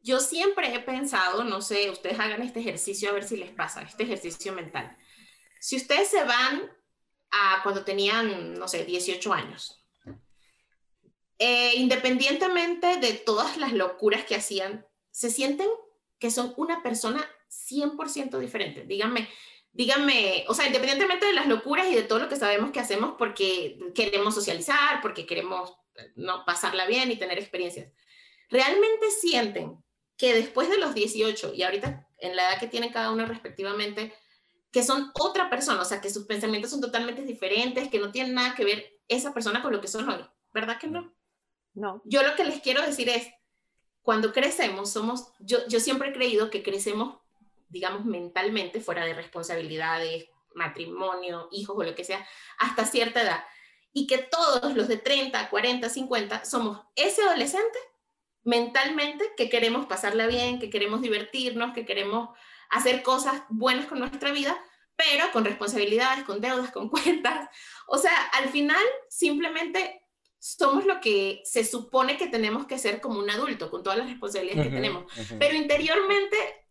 yo siempre he pensado, no sé, ustedes hagan este ejercicio a ver si les pasa, este ejercicio mental. Si ustedes se van a cuando tenían, no sé, 18 años, eh, independientemente de todas las locuras que hacían, se sienten que son una persona 100% diferente. Díganme, díganme, o sea, independientemente de las locuras y de todo lo que sabemos que hacemos porque queremos socializar, porque queremos no pasarla bien y tener experiencias. ¿Realmente sienten que después de los 18 y ahorita en la edad que tienen cada uno respectivamente, que son otra persona, o sea, que sus pensamientos son totalmente diferentes, que no tienen nada que ver esa persona con lo que son hoy. ¿Verdad que no? No. Yo lo que les quiero decir es, cuando crecemos, somos, yo, yo siempre he creído que crecemos, digamos, mentalmente, fuera de responsabilidades, matrimonio, hijos o lo que sea, hasta cierta edad. Y que todos los de 30, 40, 50 somos ese adolescente mentalmente que queremos pasarla bien, que queremos divertirnos, que queremos hacer cosas buenas con nuestra vida, pero con responsabilidades, con deudas, con cuentas. O sea, al final simplemente somos lo que se supone que tenemos que ser como un adulto, con todas las responsabilidades que tenemos. Pero interiormente,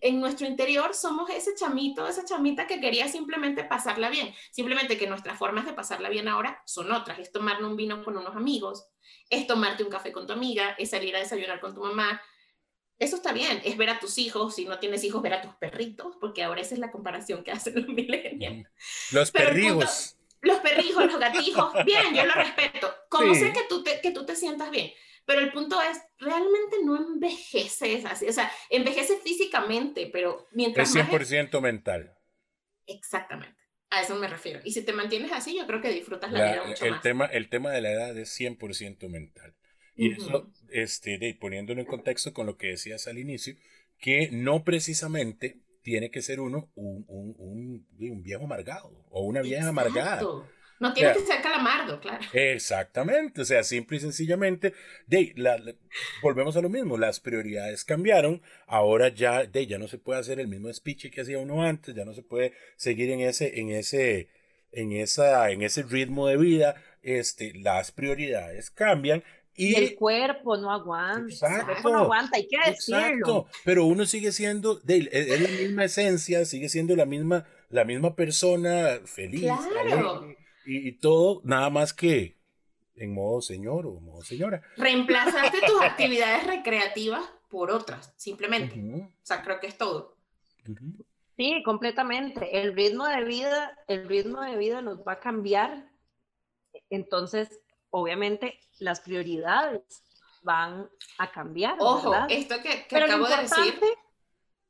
en nuestro interior, somos ese chamito, esa chamita que quería simplemente pasarla bien. Simplemente que nuestras formas de pasarla bien ahora son otras. Es tomarnos un vino con unos amigos, es tomarte un café con tu amiga, es salir a desayunar con tu mamá. Eso está bien, es ver a tus hijos, si no tienes hijos, ver a tus perritos, porque ahora esa es la comparación que hacen los millennials. Los perrijos. los perrijos, los gatijos, bien, yo lo respeto. Como sé que tú, te, que tú te sientas bien, pero el punto es, realmente no envejeces así, o sea, envejece físicamente, pero mientras... Es 100% mental. Exactamente. A eso me refiero. Y si te mantienes así, yo creo que disfrutas la, vida mucho el más. Tema, el tema de la edad es 100% mental. Y eso, este, de, poniéndolo en contexto con lo que decías al inicio, que no precisamente tiene que ser uno un, un, un, un viejo amargado o una vieja amargada. No tiene que ser calamardo, claro. Exactamente, o sea, simple y sencillamente, de, la, volvemos a lo mismo, las prioridades cambiaron, ahora ya, de, ya no se puede hacer el mismo speech que hacía uno antes, ya no se puede seguir en ese, en ese, en esa, en ese ritmo de vida, este, las prioridades cambian y, el cuerpo no aguanta. Exacto, el cuerpo no aguanta, hay que decirlo. Exacto, pero uno sigue siendo, de, es la misma esencia, sigue siendo la misma, la misma persona feliz, claro y, todo nada más que en modo señor o modo señora. Reemplazaste tus actividades recreativas por otras, simplemente. O sea, creo que es todo. Sí, completamente. El ritmo de vida, el ritmo de vida nos va a cambiar. Entonces, obviamente, las prioridades van a cambiar. Ojo, esto que, acabo de decir,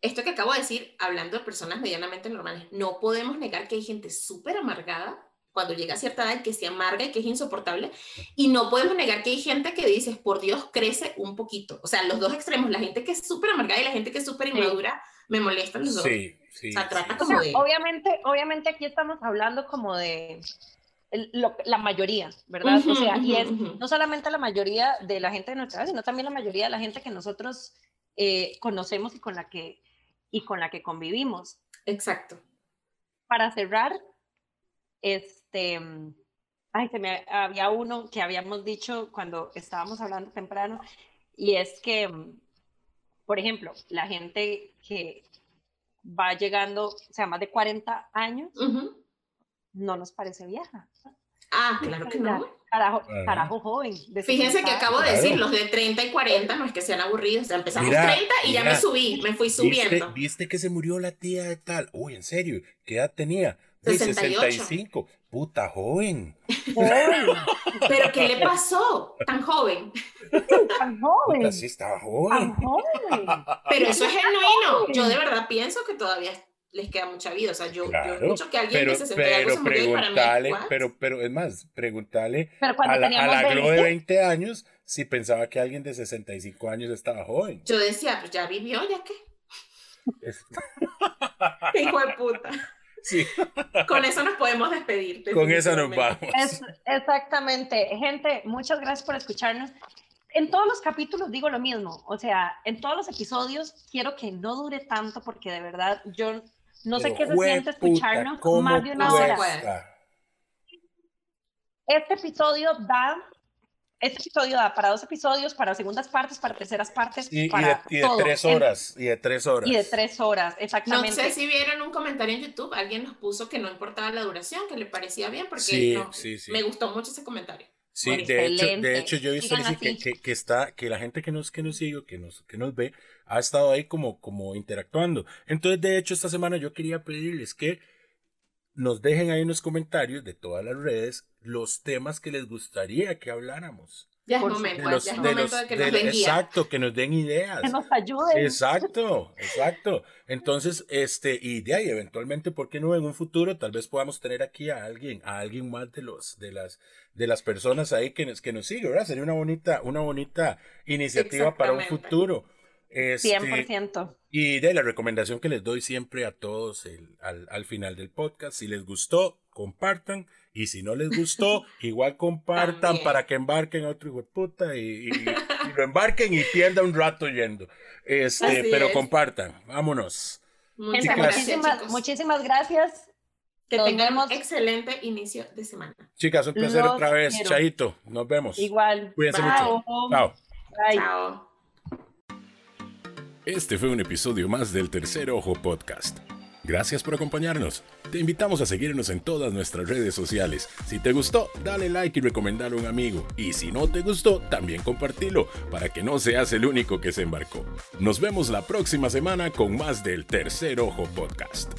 esto que acabo de decir, hablando de personas medianamente normales, no podemos negar que hay gente súper amargada cuando llega a cierta edad que se amarga y que es insoportable. Y no podemos negar que hay gente que dices, por Dios, crece un poquito. O sea, los dos extremos, la gente que es súper amargada y la gente que es súper inmadura, me molestan los dos. Sí, sí. O sea, trata como de... Obviamente, obviamente aquí estamos hablando como de la mayoría, ¿verdad? o sea, y es no solamente la mayoría de la gente de nuestra edad, sino también la mayoría de la gente que nosotros eh, conocemos y con la que y con la que convivimos. Exacto. Para cerrar, este, ay, se me había uno que habíamos dicho cuando estábamos hablando temprano, y es que, por ejemplo, la gente que va llegando, o sea, más de 40 años, no nos parece vieja. Ah, claro que no. Carajo, carajo joven. Fíjense que acabo de decir, los de 30 y 40 no es que sean aburridos, o sea, empezamos 30 y ya me subí, me fui subiendo. ¿viste, que se murió la tía de tal? Uy, en serio, ¿qué edad tenía? 68. 65. Puta, joven. ¿Pero qué le pasó? Tan joven. Tan joven. Puta, sí, estaba joven. Tan joven. Pero eso es genuino. Yo de verdad pienso que todavía les queda mucha vida. O sea, yo, yo escucho que alguien pero, de 60 pero años se murió para mí, pero, pero es más, preguntarle a la, a la Glo de 20, 20 años si pensaba que alguien de 65 años estaba joven. Yo decía, pues ya vivió, ya qué. Es- Hijo de puta. Sí, Con eso nos podemos despedir. con esa nos vamos. Es, exactamente. Gente, muchas gracias por escucharnos. En todos los capítulos digo lo mismo, o sea, en todos los episodios quiero que no dure tanto porque de verdad yo no sé qué se siente escucharnos ¿cómo más de una hora. Este episodio da, este episodio da para dos episodios, para segundas partes, para terceras partes, Y, y para de, y de todo. tres En- horas, y de tres horas. Y de tres horas, No exactamente. sé si vieron un comentario en YouTube, alguien nos puso que no importaba la duración, que le parecía bien, porque Sí, no, sí, sí. me gustó mucho ese comentario. Sí, de hecho, de hecho yo he visto que, que, que está, que la gente que nos, que nos sigue, que nos, que nos ve, ha estado ahí como, como interactuando. Entonces, de hecho, esta semana yo quería pedirles que nos dejen ahí en los comentarios de todas las redes los temas que les gustaría que habláramos. Ya es momento, De los- ya es de momento los- de que de- nos den exacto, que nos den ideas. Que nos ayuden. Exacto, exacto. Entonces, este, y de ahí, eventualmente, ¿por qué no en un futuro tal vez podamos tener aquí a alguien, a alguien más de los, de las, de las personas ahí que nos, que nos sigue, ¿verdad? Sería una bonita, una bonita iniciativa para un futuro. Este, 100%. y de la recomendación que les doy siempre a todos el- al, al final del podcast, si les gustó, compartan. Y si no les gustó, igual compartan También. para que embarquen a otro hijo de puta y, y- y lo embarquen y pierda un rato yendo. Este, Así pero es. compartan. Vámonos. Muchas Chicas. gracias, muchísimas, gracias. Que nos tengan vemos. un excelente inicio de semana. Chicas, un placer Los otra vez. quiero. Chaito. Nos vemos. Igual. Cuídense Bye. mucho. Chao. Bye. Chao. Este fue un episodio más del Tercer Ojo Podcast. Gracias por acompañarnos. Te invitamos a seguirnos en todas nuestras redes sociales. Si te gustó, dale like y recomendalo a un amigo. Y si no te gustó, también compartilo para que no seas el único que se embarcó. Nos vemos la próxima semana con más del Tercer Ojo Podcast.